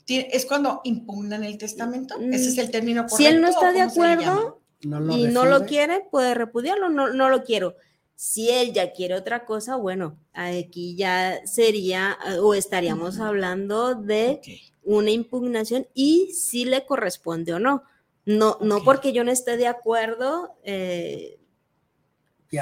Es cuando impugnan el testamento, mm. ese es el término correcto. Si él no está de acuerdo y no lo quiere, puede repudiarlo, no, no lo quiero. Si él ya quiere otra cosa, bueno, aquí ya sería o estaríamos hablando de una impugnación y si le corresponde o no. No, no porque yo no esté de acuerdo, eh,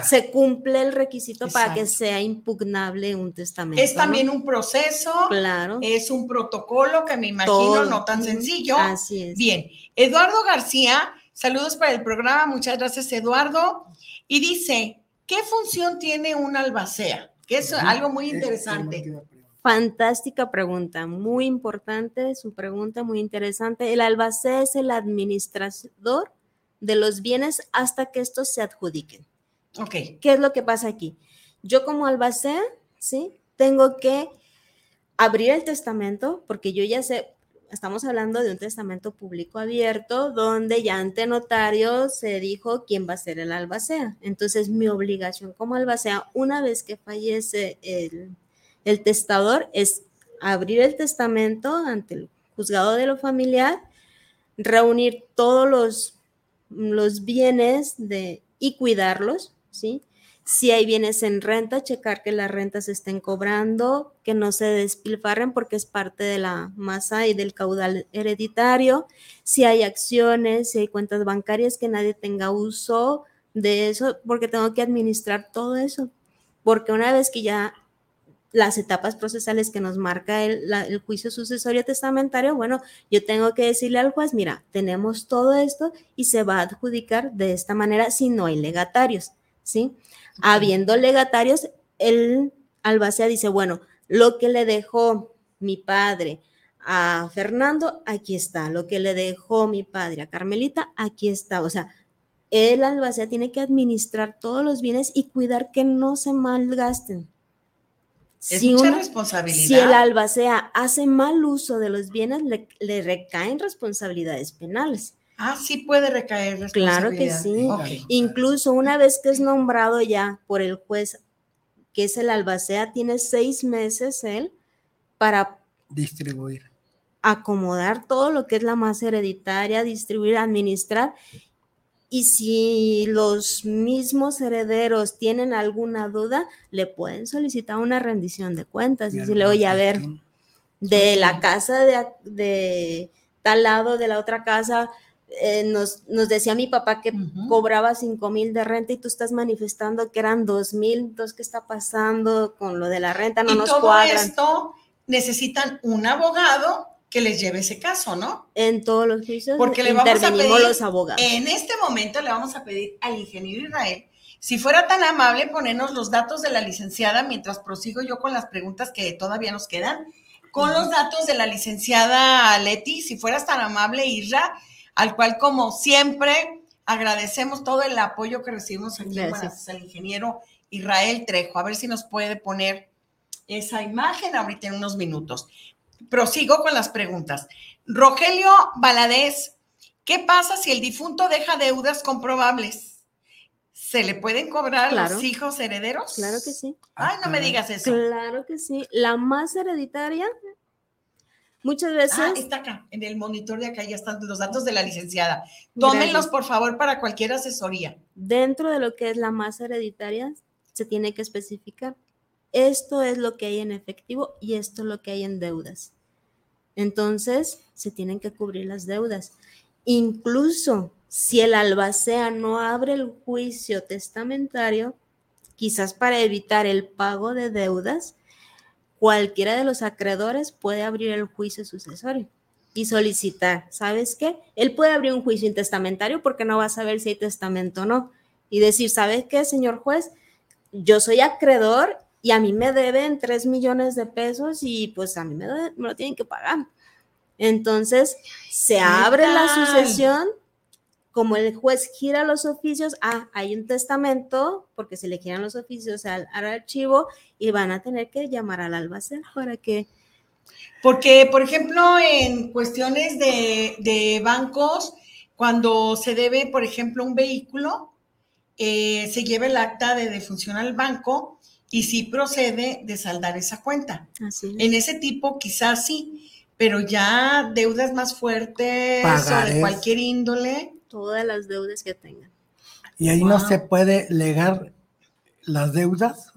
se cumple el requisito para que sea impugnable un testamento. Es también un proceso, claro. es un protocolo que me imagino no tan sencillo. Así es. Bien, Eduardo García, saludos para el programa, muchas gracias Eduardo. Y dice, ¿qué función tiene un albacea? Que es algo muy interesante. Fantástica pregunta, muy importante, su pregunta muy interesante. El albacea es el administrador de los bienes hasta que estos se adjudiquen. Ok. ¿Qué es lo que pasa aquí? Yo como albacea, ¿sí? Tengo que abrir el testamento, porque yo ya sé, estamos hablando de un testamento público abierto, donde ya ante notario se dijo quién va a ser el albacea. Entonces, mi obligación como albacea, una vez que fallece el el testador es abrir el testamento ante el juzgado de lo familiar, reunir todos los, los bienes y cuidarlos, ¿sí? Si hay bienes en renta, checar que las rentas estén cobrando, que no se despilfarren porque es parte de la masa y del caudal hereditario. Si hay acciones, si hay cuentas bancarias, que nadie tenga uso de eso, porque tengo que administrar todo eso. Porque una vez que ya las etapas procesales que nos marca el, juicio sucesorio testamentario, bueno, yo tengo que decirle al juez, mira, tenemos todo esto y se va a adjudicar de esta manera si no hay legatarios, ¿sí? Habiendo legatarios, el albacea dice, bueno, lo que le dejó mi padre a Fernando, aquí está. Lo que le dejó mi padre a Carmelita, aquí está. O sea, el albacea tiene que administrar todos los bienes y cuidar que no se malgasten. Es mucha responsabilidad. Si el albacea hace mal uso de los bienes, le, recaen responsabilidades penales. Ah, sí puede recaer Claro que sí. Incluso una vez que es nombrado ya por el juez, que es el albacea, tiene seis meses él para distribuir. Acomodar todo lo que es la masa hereditaria, distribuir, administrar y si los mismos herederos tienen alguna duda, le pueden solicitar una rendición de cuentas. Y decirle, oye, a ver, de la casa de, tal lado, de la otra casa, eh, nos, decía mi papá que cobraba 5 mil de renta y tú estás manifestando que eran 2 mil, entonces, ¿qué está pasando con lo de la renta? No y nos todo esto necesitan un abogado que les lleve ese caso, ¿no? En todos los juicios Porque le vamos a pedir, los abogados. En este momento le vamos a pedir al ingeniero Israel si fuera tan amable ponernos los datos de la licenciada mientras prosigo yo con las preguntas que todavía nos quedan, con los datos de la licenciada Leti, si fueras tan amable, Isra, al cual como siempre agradecemos todo el apoyo que recibimos aquí Gracias. al ingeniero Israel Trejo. A ver si nos puede poner esa imagen ahorita en unos minutos prosigo con las preguntas. Rogelio Valadez, ¿qué pasa si el difunto deja deudas comprobables? ¿Se le pueden cobrar a los hijos herederos? Claro que sí. Ay, no me digas eso. Claro que sí. La más hereditaria, muchas veces. Ah, está acá, en el monitor de acá ya están los datos de la licenciada. Tómenlos, por favor, para cualquier asesoría. Dentro de lo que es la más hereditaria, se tiene que especificar. Esto es lo que hay en efectivo y esto es lo que hay en deudas. Entonces, se tienen que cubrir las deudas. Incluso si el albacea no abre el juicio testamentario, quizás para evitar el pago de deudas, cualquiera de los acreedores puede abrir el juicio sucesorio y solicitar, ¿sabes qué? Él puede abrir un juicio intestamentario porque no va a saber si hay testamento o no. Y decir, ¿sabes qué, señor juez? Yo soy acreedor y a mí me deben 3 millones de pesos y pues a mí me, lo tienen que pagar. Entonces, se abre la sucesión, como el juez gira los oficios, ah, hay un testamento, porque se le giran los oficios al, archivo y van a tener que llamar al albacea para que... Porque, por ejemplo, en cuestiones de, de bancos, cuando se debe, por ejemplo, un vehículo, eh, se lleva el acta de defunción al banco y sí procede de saldar esa cuenta. En ese tipo quizás sí, pero ya deudas más fuertes o de cualquier índole. Todas las deudas que tengan. Y ahí no se puede legar las deudas.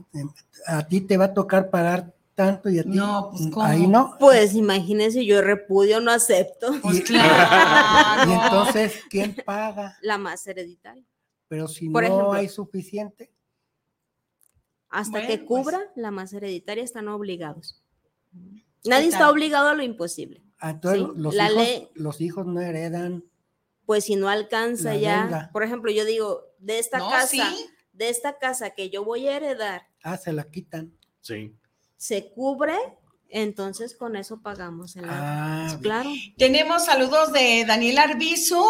A ti te va a tocar pagar tanto y a ti. No, pues ¿cómo? Ahí no. Pues imagínense, yo repudio, no acepto. Pues claro. y entonces, ¿quién paga? La más hereditaria. Pero si no hay suficiente. Hasta que pues cubra la más hereditaria están obligados. Nadie está obligado a lo imposible. Ah, los, la hijos, ley, los hijos no heredan. Pues si no alcanza ya, por ejemplo, yo digo, de esta casa, de esta casa que yo voy a heredar. Ah, se la quitan. Sí. Se cubre, entonces con eso pagamos. El ah, claro. Tenemos saludos de Daniel Arbizu.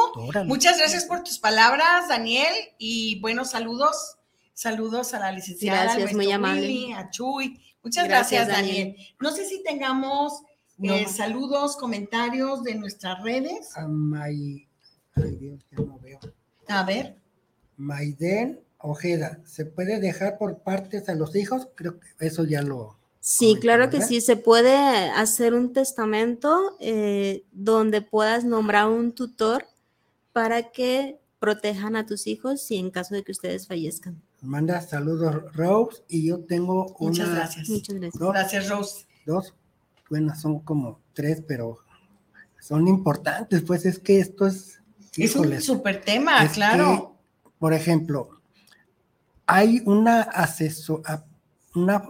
Muchas gracias por tus palabras, Daniel, y buenos saludos Saludos a la licenciada, gracias, muy amable. a Chuy. Muchas gracias, Daniel. No sé si tengamos eh, saludos, comentarios de nuestras redes. A May... Ay, Dios, ya no veo. A ver. Maiden Ojeda, ¿se puede dejar por partes a los hijos? Creo que eso ya lo... Sí, claro que sí, se puede hacer un testamento eh, donde puedas nombrar un tutor para que protejan a tus hijos y en caso de que ustedes fallezcan. Manda saludos Rose y yo tengo una. Muchas gracias. Muchas gracias. Dos, gracias, Rose. Dos, bueno, son como tres, pero son importantes, pues es que esto es. Es un súper tema, claro. por ejemplo, hay una asesor, una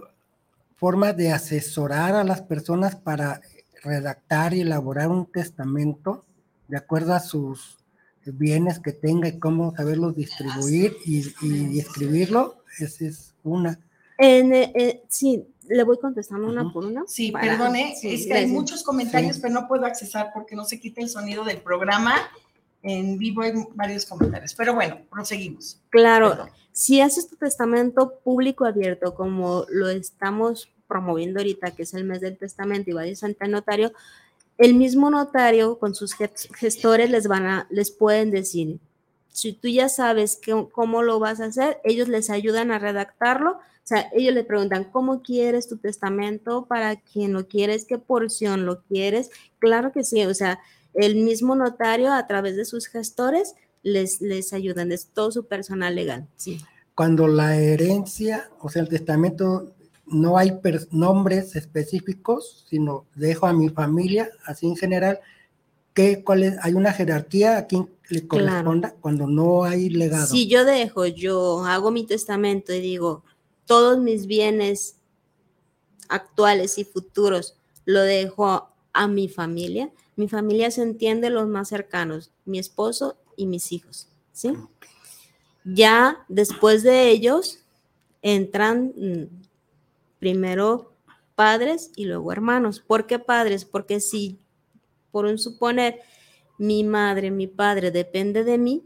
forma de asesorar a las personas para redactar y elaborar un testamento de acuerdo a sus bienes que tenga y cómo saberlos distribuir y, escribirlo, esa es una. En, eh, eh, sí, le voy contestando una por una. Sí, perdone, es que hay muchos comentarios, pero no puedo accesar porque no se quita el sonido del programa. En vivo hay varios comentarios, pero bueno, proseguimos. Claro, si haces tu testamento público abierto, como lo estamos promoviendo ahorita, que es el mes del testamento y vayas ante el notario, el mismo notario con sus gestores les van a, les pueden decir, si tú ya sabes cómo lo vas a hacer, ellos les ayudan a redactarlo. O sea, ellos le preguntan, ¿cómo quieres tu testamento? ¿Para quién lo quieres? ¿Qué porción lo quieres? Claro que sí, o sea, el mismo notario a través de sus gestores les, les ayudan, es todo su personal legal. Sí. Cuando la herencia, o sea, el testamento, no hay nombres específicos, sino dejo a mi familia, así en general, ¿qué, cuál es? ¿hay una jerarquía a quién le corresponda cuando no hay legado? Si yo dejo, yo hago mi testamento y digo, todos mis bienes actuales y futuros lo dejo a mi familia, mi familia se entiende los más cercanos, mi esposo y mis hijos, ¿sí? Ya después de ellos entran mm, primero padres y luego hermanos. ¿Por qué padres? Porque si, por un suponer, mi madre, mi padre depende de mí,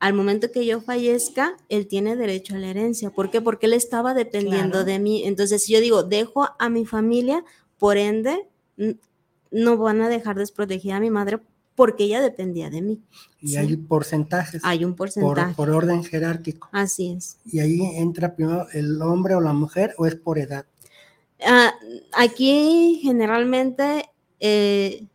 al momento que yo fallezca, él tiene derecho a la herencia. ¿Por qué? Porque él estaba dependiendo de mí. Entonces, si yo digo, dejo a mi familia, por ende, no van a dejar desprotegida a mi madre porque ella dependía de mí. Y hay porcentajes. Hay un porcentaje. Por, orden jerárquico. Así es. Y ahí entra primero el hombre o la mujer o es por edad. Ah, aquí generalmente, eh,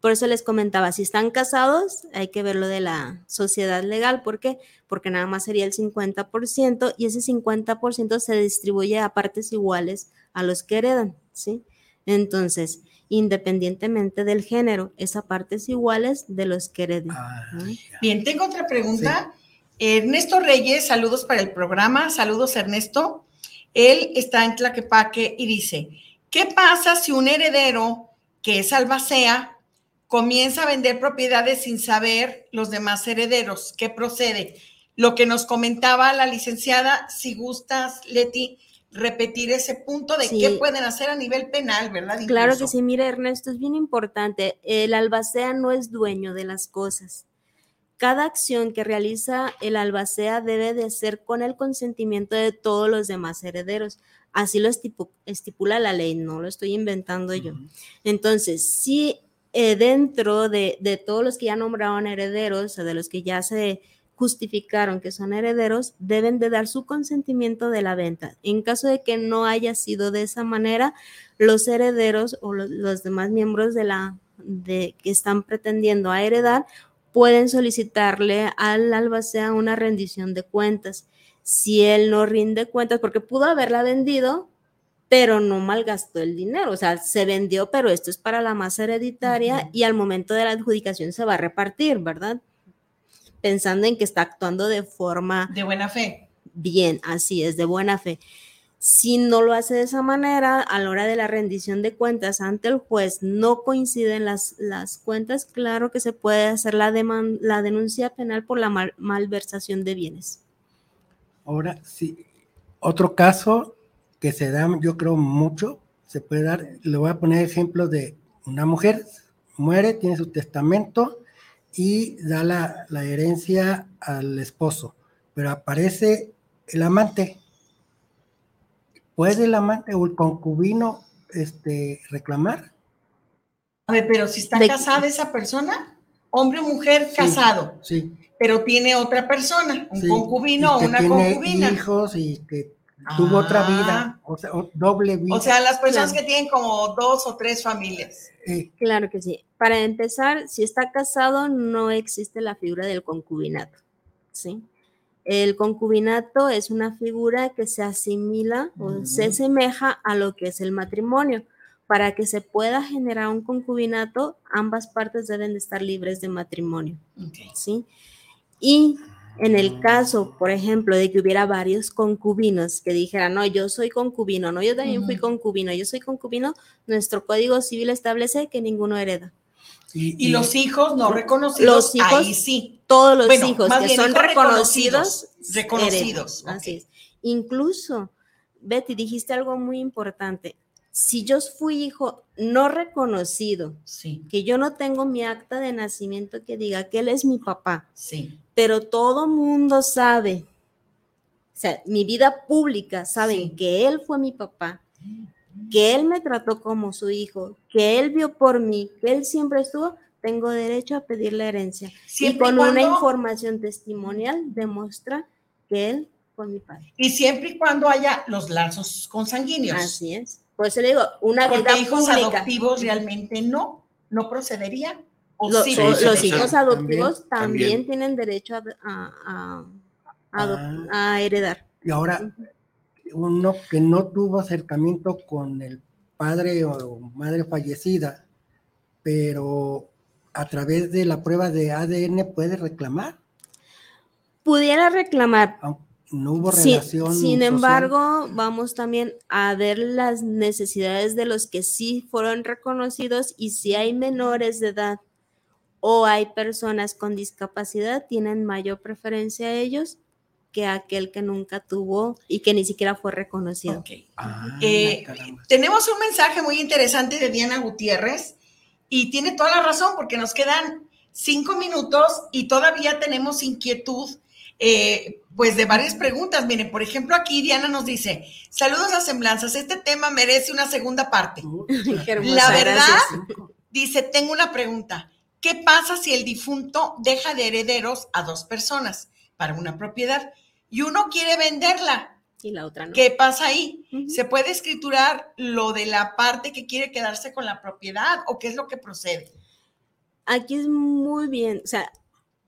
por eso les comentaba, si están casados, hay que ver lo de la sociedad legal. ¿Por qué? Porque nada más sería el 50% y ese 50% se distribuye a partes iguales a los que heredan, ¿sí? Entonces, independientemente del género, esa partes iguales de los que hereden. Ah, Bien, tengo otra pregunta. Ernesto Reyes, saludos para el programa. Saludos, Ernesto. Él está en Tlaquepaque y dice, ¿qué pasa si un heredero que es albacea comienza a vender propiedades sin saber los demás herederos? ¿Qué procede? Lo que nos comentaba la licenciada, si gustas, Leti, repetir ese punto de qué pueden hacer a nivel penal, ¿verdad? Claro que sí, mire Ernesto, es bien importante. El albacea no es dueño de las cosas. Cada acción que realiza el albacea debe de ser con el consentimiento de todos los demás herederos. Así lo estipula la ley, no lo estoy inventando yo. Entonces, si eh, dentro de, de, todos los que ya nombraron herederos, o de los que ya se justificaron que son herederos, deben de dar su consentimiento de la venta. En caso de que no haya sido de esa manera, los herederos o los, demás miembros de la de que están pretendiendo a heredar pueden solicitarle al albacea una rendición de cuentas. Si él no rinde cuentas, porque pudo haberla vendido, pero no malgastó el dinero, o sea, se vendió, pero esto es para la masa hereditaria y al momento de la adjudicación se va a repartir, ¿verdad? Pensando en que está actuando de forma... De buena fe. Bien, así es, de buena fe. Si no lo hace de esa manera, a la hora de la rendición de cuentas ante el juez no coinciden las, las cuentas, claro que se puede hacer la, la denuncia penal por la malversación de bienes. Ahora, sí, otro caso que se da, yo creo mucho, se puede dar, le voy a poner ejemplo de una mujer, muere, tiene su testamento, y da la, herencia al esposo, pero aparece el amante. ¿Puede el amante o el concubino este, reclamar? A ver, pero si está casada esa persona, hombre o mujer casado, sí. pero tiene otra persona, un concubino o una tiene concubina. hijos y que tuvo otra vida, ah. o sea, doble vida. O sea, las personas que tienen como dos o tres familias. Claro que sí. Para empezar, si está casado, no existe la figura del concubinato, ¿sí? El concubinato es una figura que se asimila o se asemeja a lo que es el matrimonio. Para que se pueda generar un concubinato, ambas partes deben de estar libres de matrimonio, ¿sí? Y en el caso, por ejemplo, de que hubiera varios concubinos que dijeran, no, yo soy concubino, no, yo también fui concubino, yo soy concubino, nuestro código civil establece que ninguno hereda. Y, los hijos no reconocidos, los hijos, ahí sí. Todos los hijos que son reconocidos, reconocidos. Así es. Incluso Betty, dijiste algo muy importante. Si yo fui hijo no reconocido, sí. que yo no tengo mi acta de nacimiento que diga que él es mi papá, sí. pero todo mundo sabe, o sea, mi vida pública saben que él fue mi papá, que él me trató como su hijo, que él vio por mí, que él siempre estuvo, tengo derecho a pedir la herencia. y con una información testimonial demuestra que él fue mi padre. Y siempre y cuando haya los lazos consanguíneos. Así es. Por eso le digo, una Porque vida hijos pública. adoptivos realmente no, no procedería. ¿O Lo- sí o- los hijos adoptivos También. también, tienen derecho a, a- a- a adop- Ah. a heredar. Y ahora, uno que no tuvo acercamiento con el padre o madre fallecida, pero a través de la prueba de ADN puede reclamar, Pudiera reclamar, no hubo relación. sin social. embargo, vamos también a ver las necesidades de los que sí fueron reconocidos y si hay menores de edad o hay personas con discapacidad, tienen mayor preferencia a ellos que aquel que nunca tuvo y que ni siquiera fue reconocido. Ah, Eh. Tenemos un mensaje muy interesante de Diana Gutiérrez y tiene toda la razón porque nos quedan cinco minutos y todavía tenemos inquietud, eh, pues de varias preguntas. Miren, por ejemplo, aquí Diana nos dice, saludos a Semblanzas, este tema merece una segunda parte. La verdad, gracias. Dice, tengo una pregunta. ¿Qué pasa si el difunto deja de herederos a dos personas para una propiedad y uno quiere venderla? Y la otra no. ¿Qué pasa ahí? ¿Se puede escriturar lo de la parte que quiere quedarse con la propiedad o qué es lo que procede? Aquí es muy bien, o sea,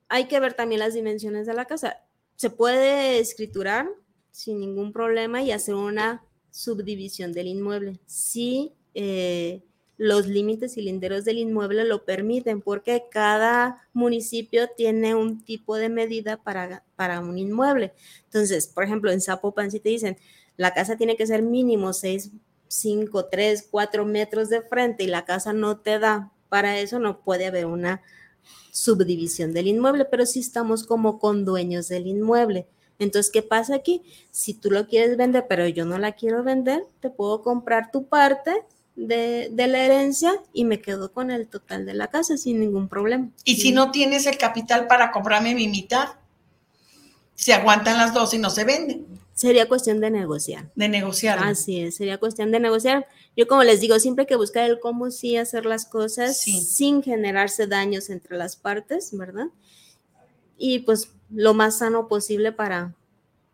hay que ver también las dimensiones de la casa. Se puede escriturar sin ningún problema y hacer una subdivisión del inmueble. Si eh, los límites y linderos del inmueble lo permiten, porque cada municipio tiene un tipo de medida para, para un inmueble. Entonces, por ejemplo, en Zapopan, si te dicen, la casa tiene que ser mínimo 6, 5, 3, 4 metros de frente y la casa no te da para eso, no puede haber una subdivisión del inmueble, pero sí estamos como con dueños del inmueble. Entonces, ¿qué pasa aquí? Si tú lo quieres vender, pero yo no la quiero vender, te puedo comprar tu parte de, de la herencia y me quedo con el total de la casa sin ningún problema. Y si no tienes el capital para comprarme mi mitad, se aguantan las dos y no se venden, Sería cuestión de negociar. de negociar. Así es, sería cuestión de negociar. Yo como les digo, siempre hay que buscar el cómo sí hacer las cosas Sí. sin generarse daños entre las partes, ¿verdad? Y pues lo más sano posible para,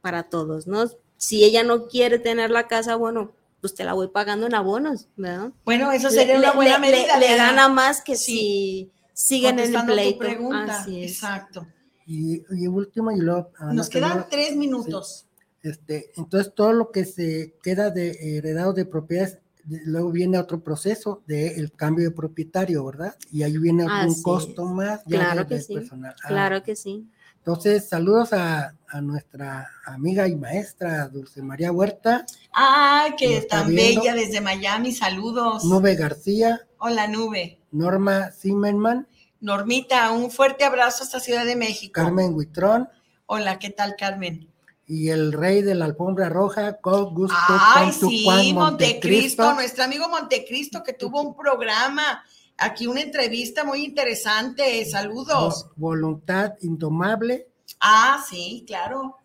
para todos, ¿no? Si ella no quiere tener la casa, bueno, pues te la voy pagando en abonos, ¿verdad? Bueno, eso sería una buena le- le- medida. Le, Diana. gana más que Sí. si siguen en el pleito. pregunta. Así es. Exacto. Y, y último, y luego. ah, Nos no, quedan tres minutos. Este, entonces todo lo que se queda de heredado de propiedades, de- luego viene otro proceso del cambio de propietario, ¿verdad? Y ahí viene un Así costo es. más ya Claro de- que del sí, personal. Ah, Claro que sí. Entonces, saludos a, a nuestra amiga y maestra Dulce María Huerta, Ay, que está tan viendo. bella desde Miami. Saludos. Nube García, Hola, Nube. Norma Zimmerman, Normita, un fuerte abrazo hasta Ciudad de México. Carmen Huitrón Hola, ¿qué tal, Carmen? y el rey de la alfombra roja, con gusto Ay, con sí, Montecristo, nuestro amigo Montecristo que tuvo un programa, aquí una entrevista muy interesante. Saludos. Vo- Voluntad indomable. Ah, sí, claro.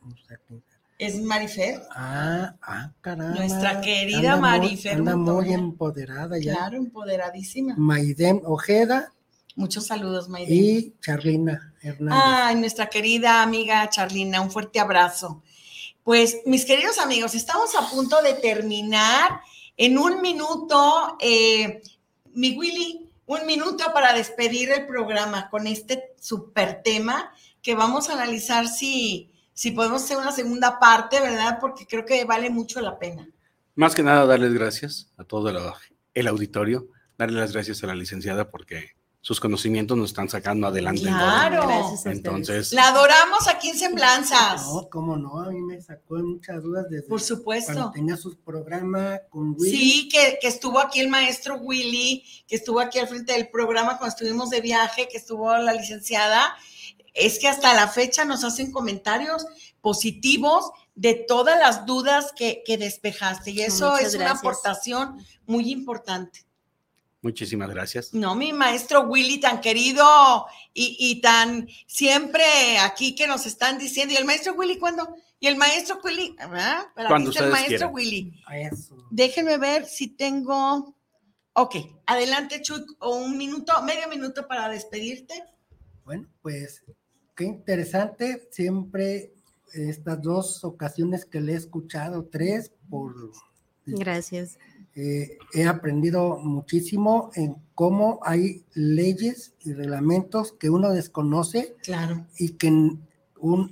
Es Marifer, Ah, ah, caramba. Nuestra querida Anda muy- Marifer Anda muy empoderada ya. claro, empoderadísima. Maidem Ojeda Muchos saludos, Maide. y Charlina Hernández. Ay, nuestra querida amiga Charlina, un fuerte abrazo. Pues, mis queridos amigos, estamos a punto de terminar. En un minuto, eh, mi Willy, un minuto para despedir el programa con este super tema que vamos a analizar si, si podemos hacer una segunda parte, ¿verdad? Porque creo que vale mucho la pena. Más que nada, darles gracias a todo el, el auditorio, darle las gracias a la licenciada porque sus conocimientos nos están sacando adelante. Claro. Entonces, La adoramos aquí en Semblanzas. No, cómo no, a mí me sacó de muchas dudas desde Por supuesto. cuando tenía sus programas con Willy. Sí, que, que estuvo aquí el maestro Willy, que estuvo aquí al frente del programa cuando estuvimos de viaje, que estuvo la licenciada. Es que hasta la fecha nos hacen comentarios positivos de todas las dudas que, despejaste. Y eso es una aportación muy importante. Muchísimas gracias. No, mi maestro Willy, tan querido y, tan siempre aquí que nos están diciendo. ¿Y el maestro Willy cuándo? ¿Y el maestro Willy? ¿Ah? Cuando el maestro Willy. Déjenme ver si tengo. Ok, adelante, Chuy, un minuto, medio minuto para despedirte. Bueno, pues qué interesante. Siempre estas dos ocasiones que le he escuchado, tres, por... Gracias. Eh, he aprendido muchísimo en cómo hay leyes y reglamentos que uno desconoce claro. y que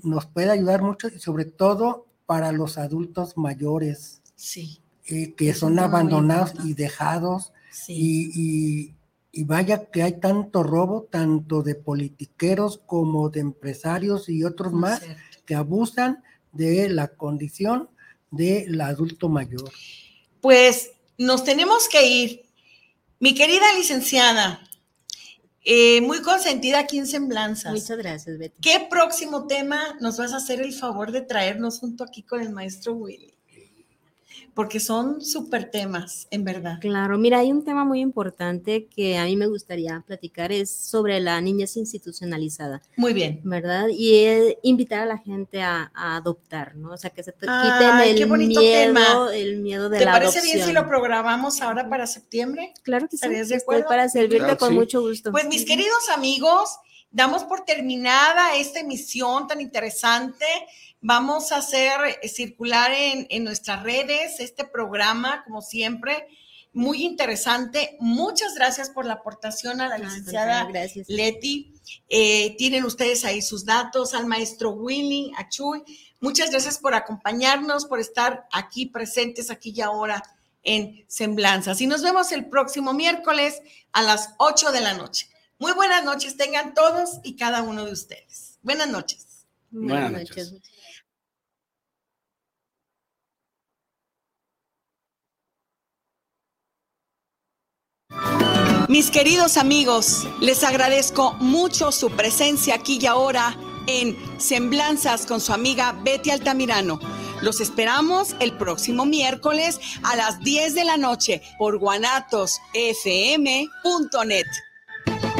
nos puede ayudar mucho y sobre todo para los adultos mayores sí. Eh, que son abandonados y dejados y, y, vaya que hay tanto robo tanto de politiqueros como de empresarios y otros más que abusan de la condición del adulto mayor. Pues nos tenemos que ir. Mi querida licenciada, eh, muy consentida aquí en Semblanzas. Muchas gracias, Betty. ¿Qué próximo tema nos vas a hacer el favor de traernos junto aquí con el maestro Willy? Porque son súper temas, en verdad. Claro, mira, hay un tema muy importante que a mí me gustaría platicar, es sobre la niñez institucionalizada. Muy bien. ¿Verdad? Y invitar a la gente a, adoptar, ¿no? O sea, que se quiten el miedo, el miedo de la adopción. ¿Te parece bien si lo programamos ahora para septiembre? Claro que sí. Estoy para servirte con mucho gusto. Pues mis queridos amigos, damos por terminada esta emisión tan interesante Vamos a hacer eh, circular en, nuestras redes este programa, como siempre, muy interesante. Muchas gracias por la aportación a la licenciada Leti. Eh, tienen ustedes ahí sus datos, al maestro Willy, a Chuy. Muchas gracias por acompañarnos, por estar aquí presentes, aquí y ahora en Semblanzas. Y nos vemos el próximo miércoles a las 8 de la noche. Muy buenas noches, tengan todos y cada uno de ustedes. Buenas noches. Buenas, noches. Mis queridos amigos, les agradezco mucho su presencia aquí y ahora en Semblanzas con su amiga Betty Altamirano. Los esperamos el próximo miércoles a las 10 de la noche por guanatosfm.net.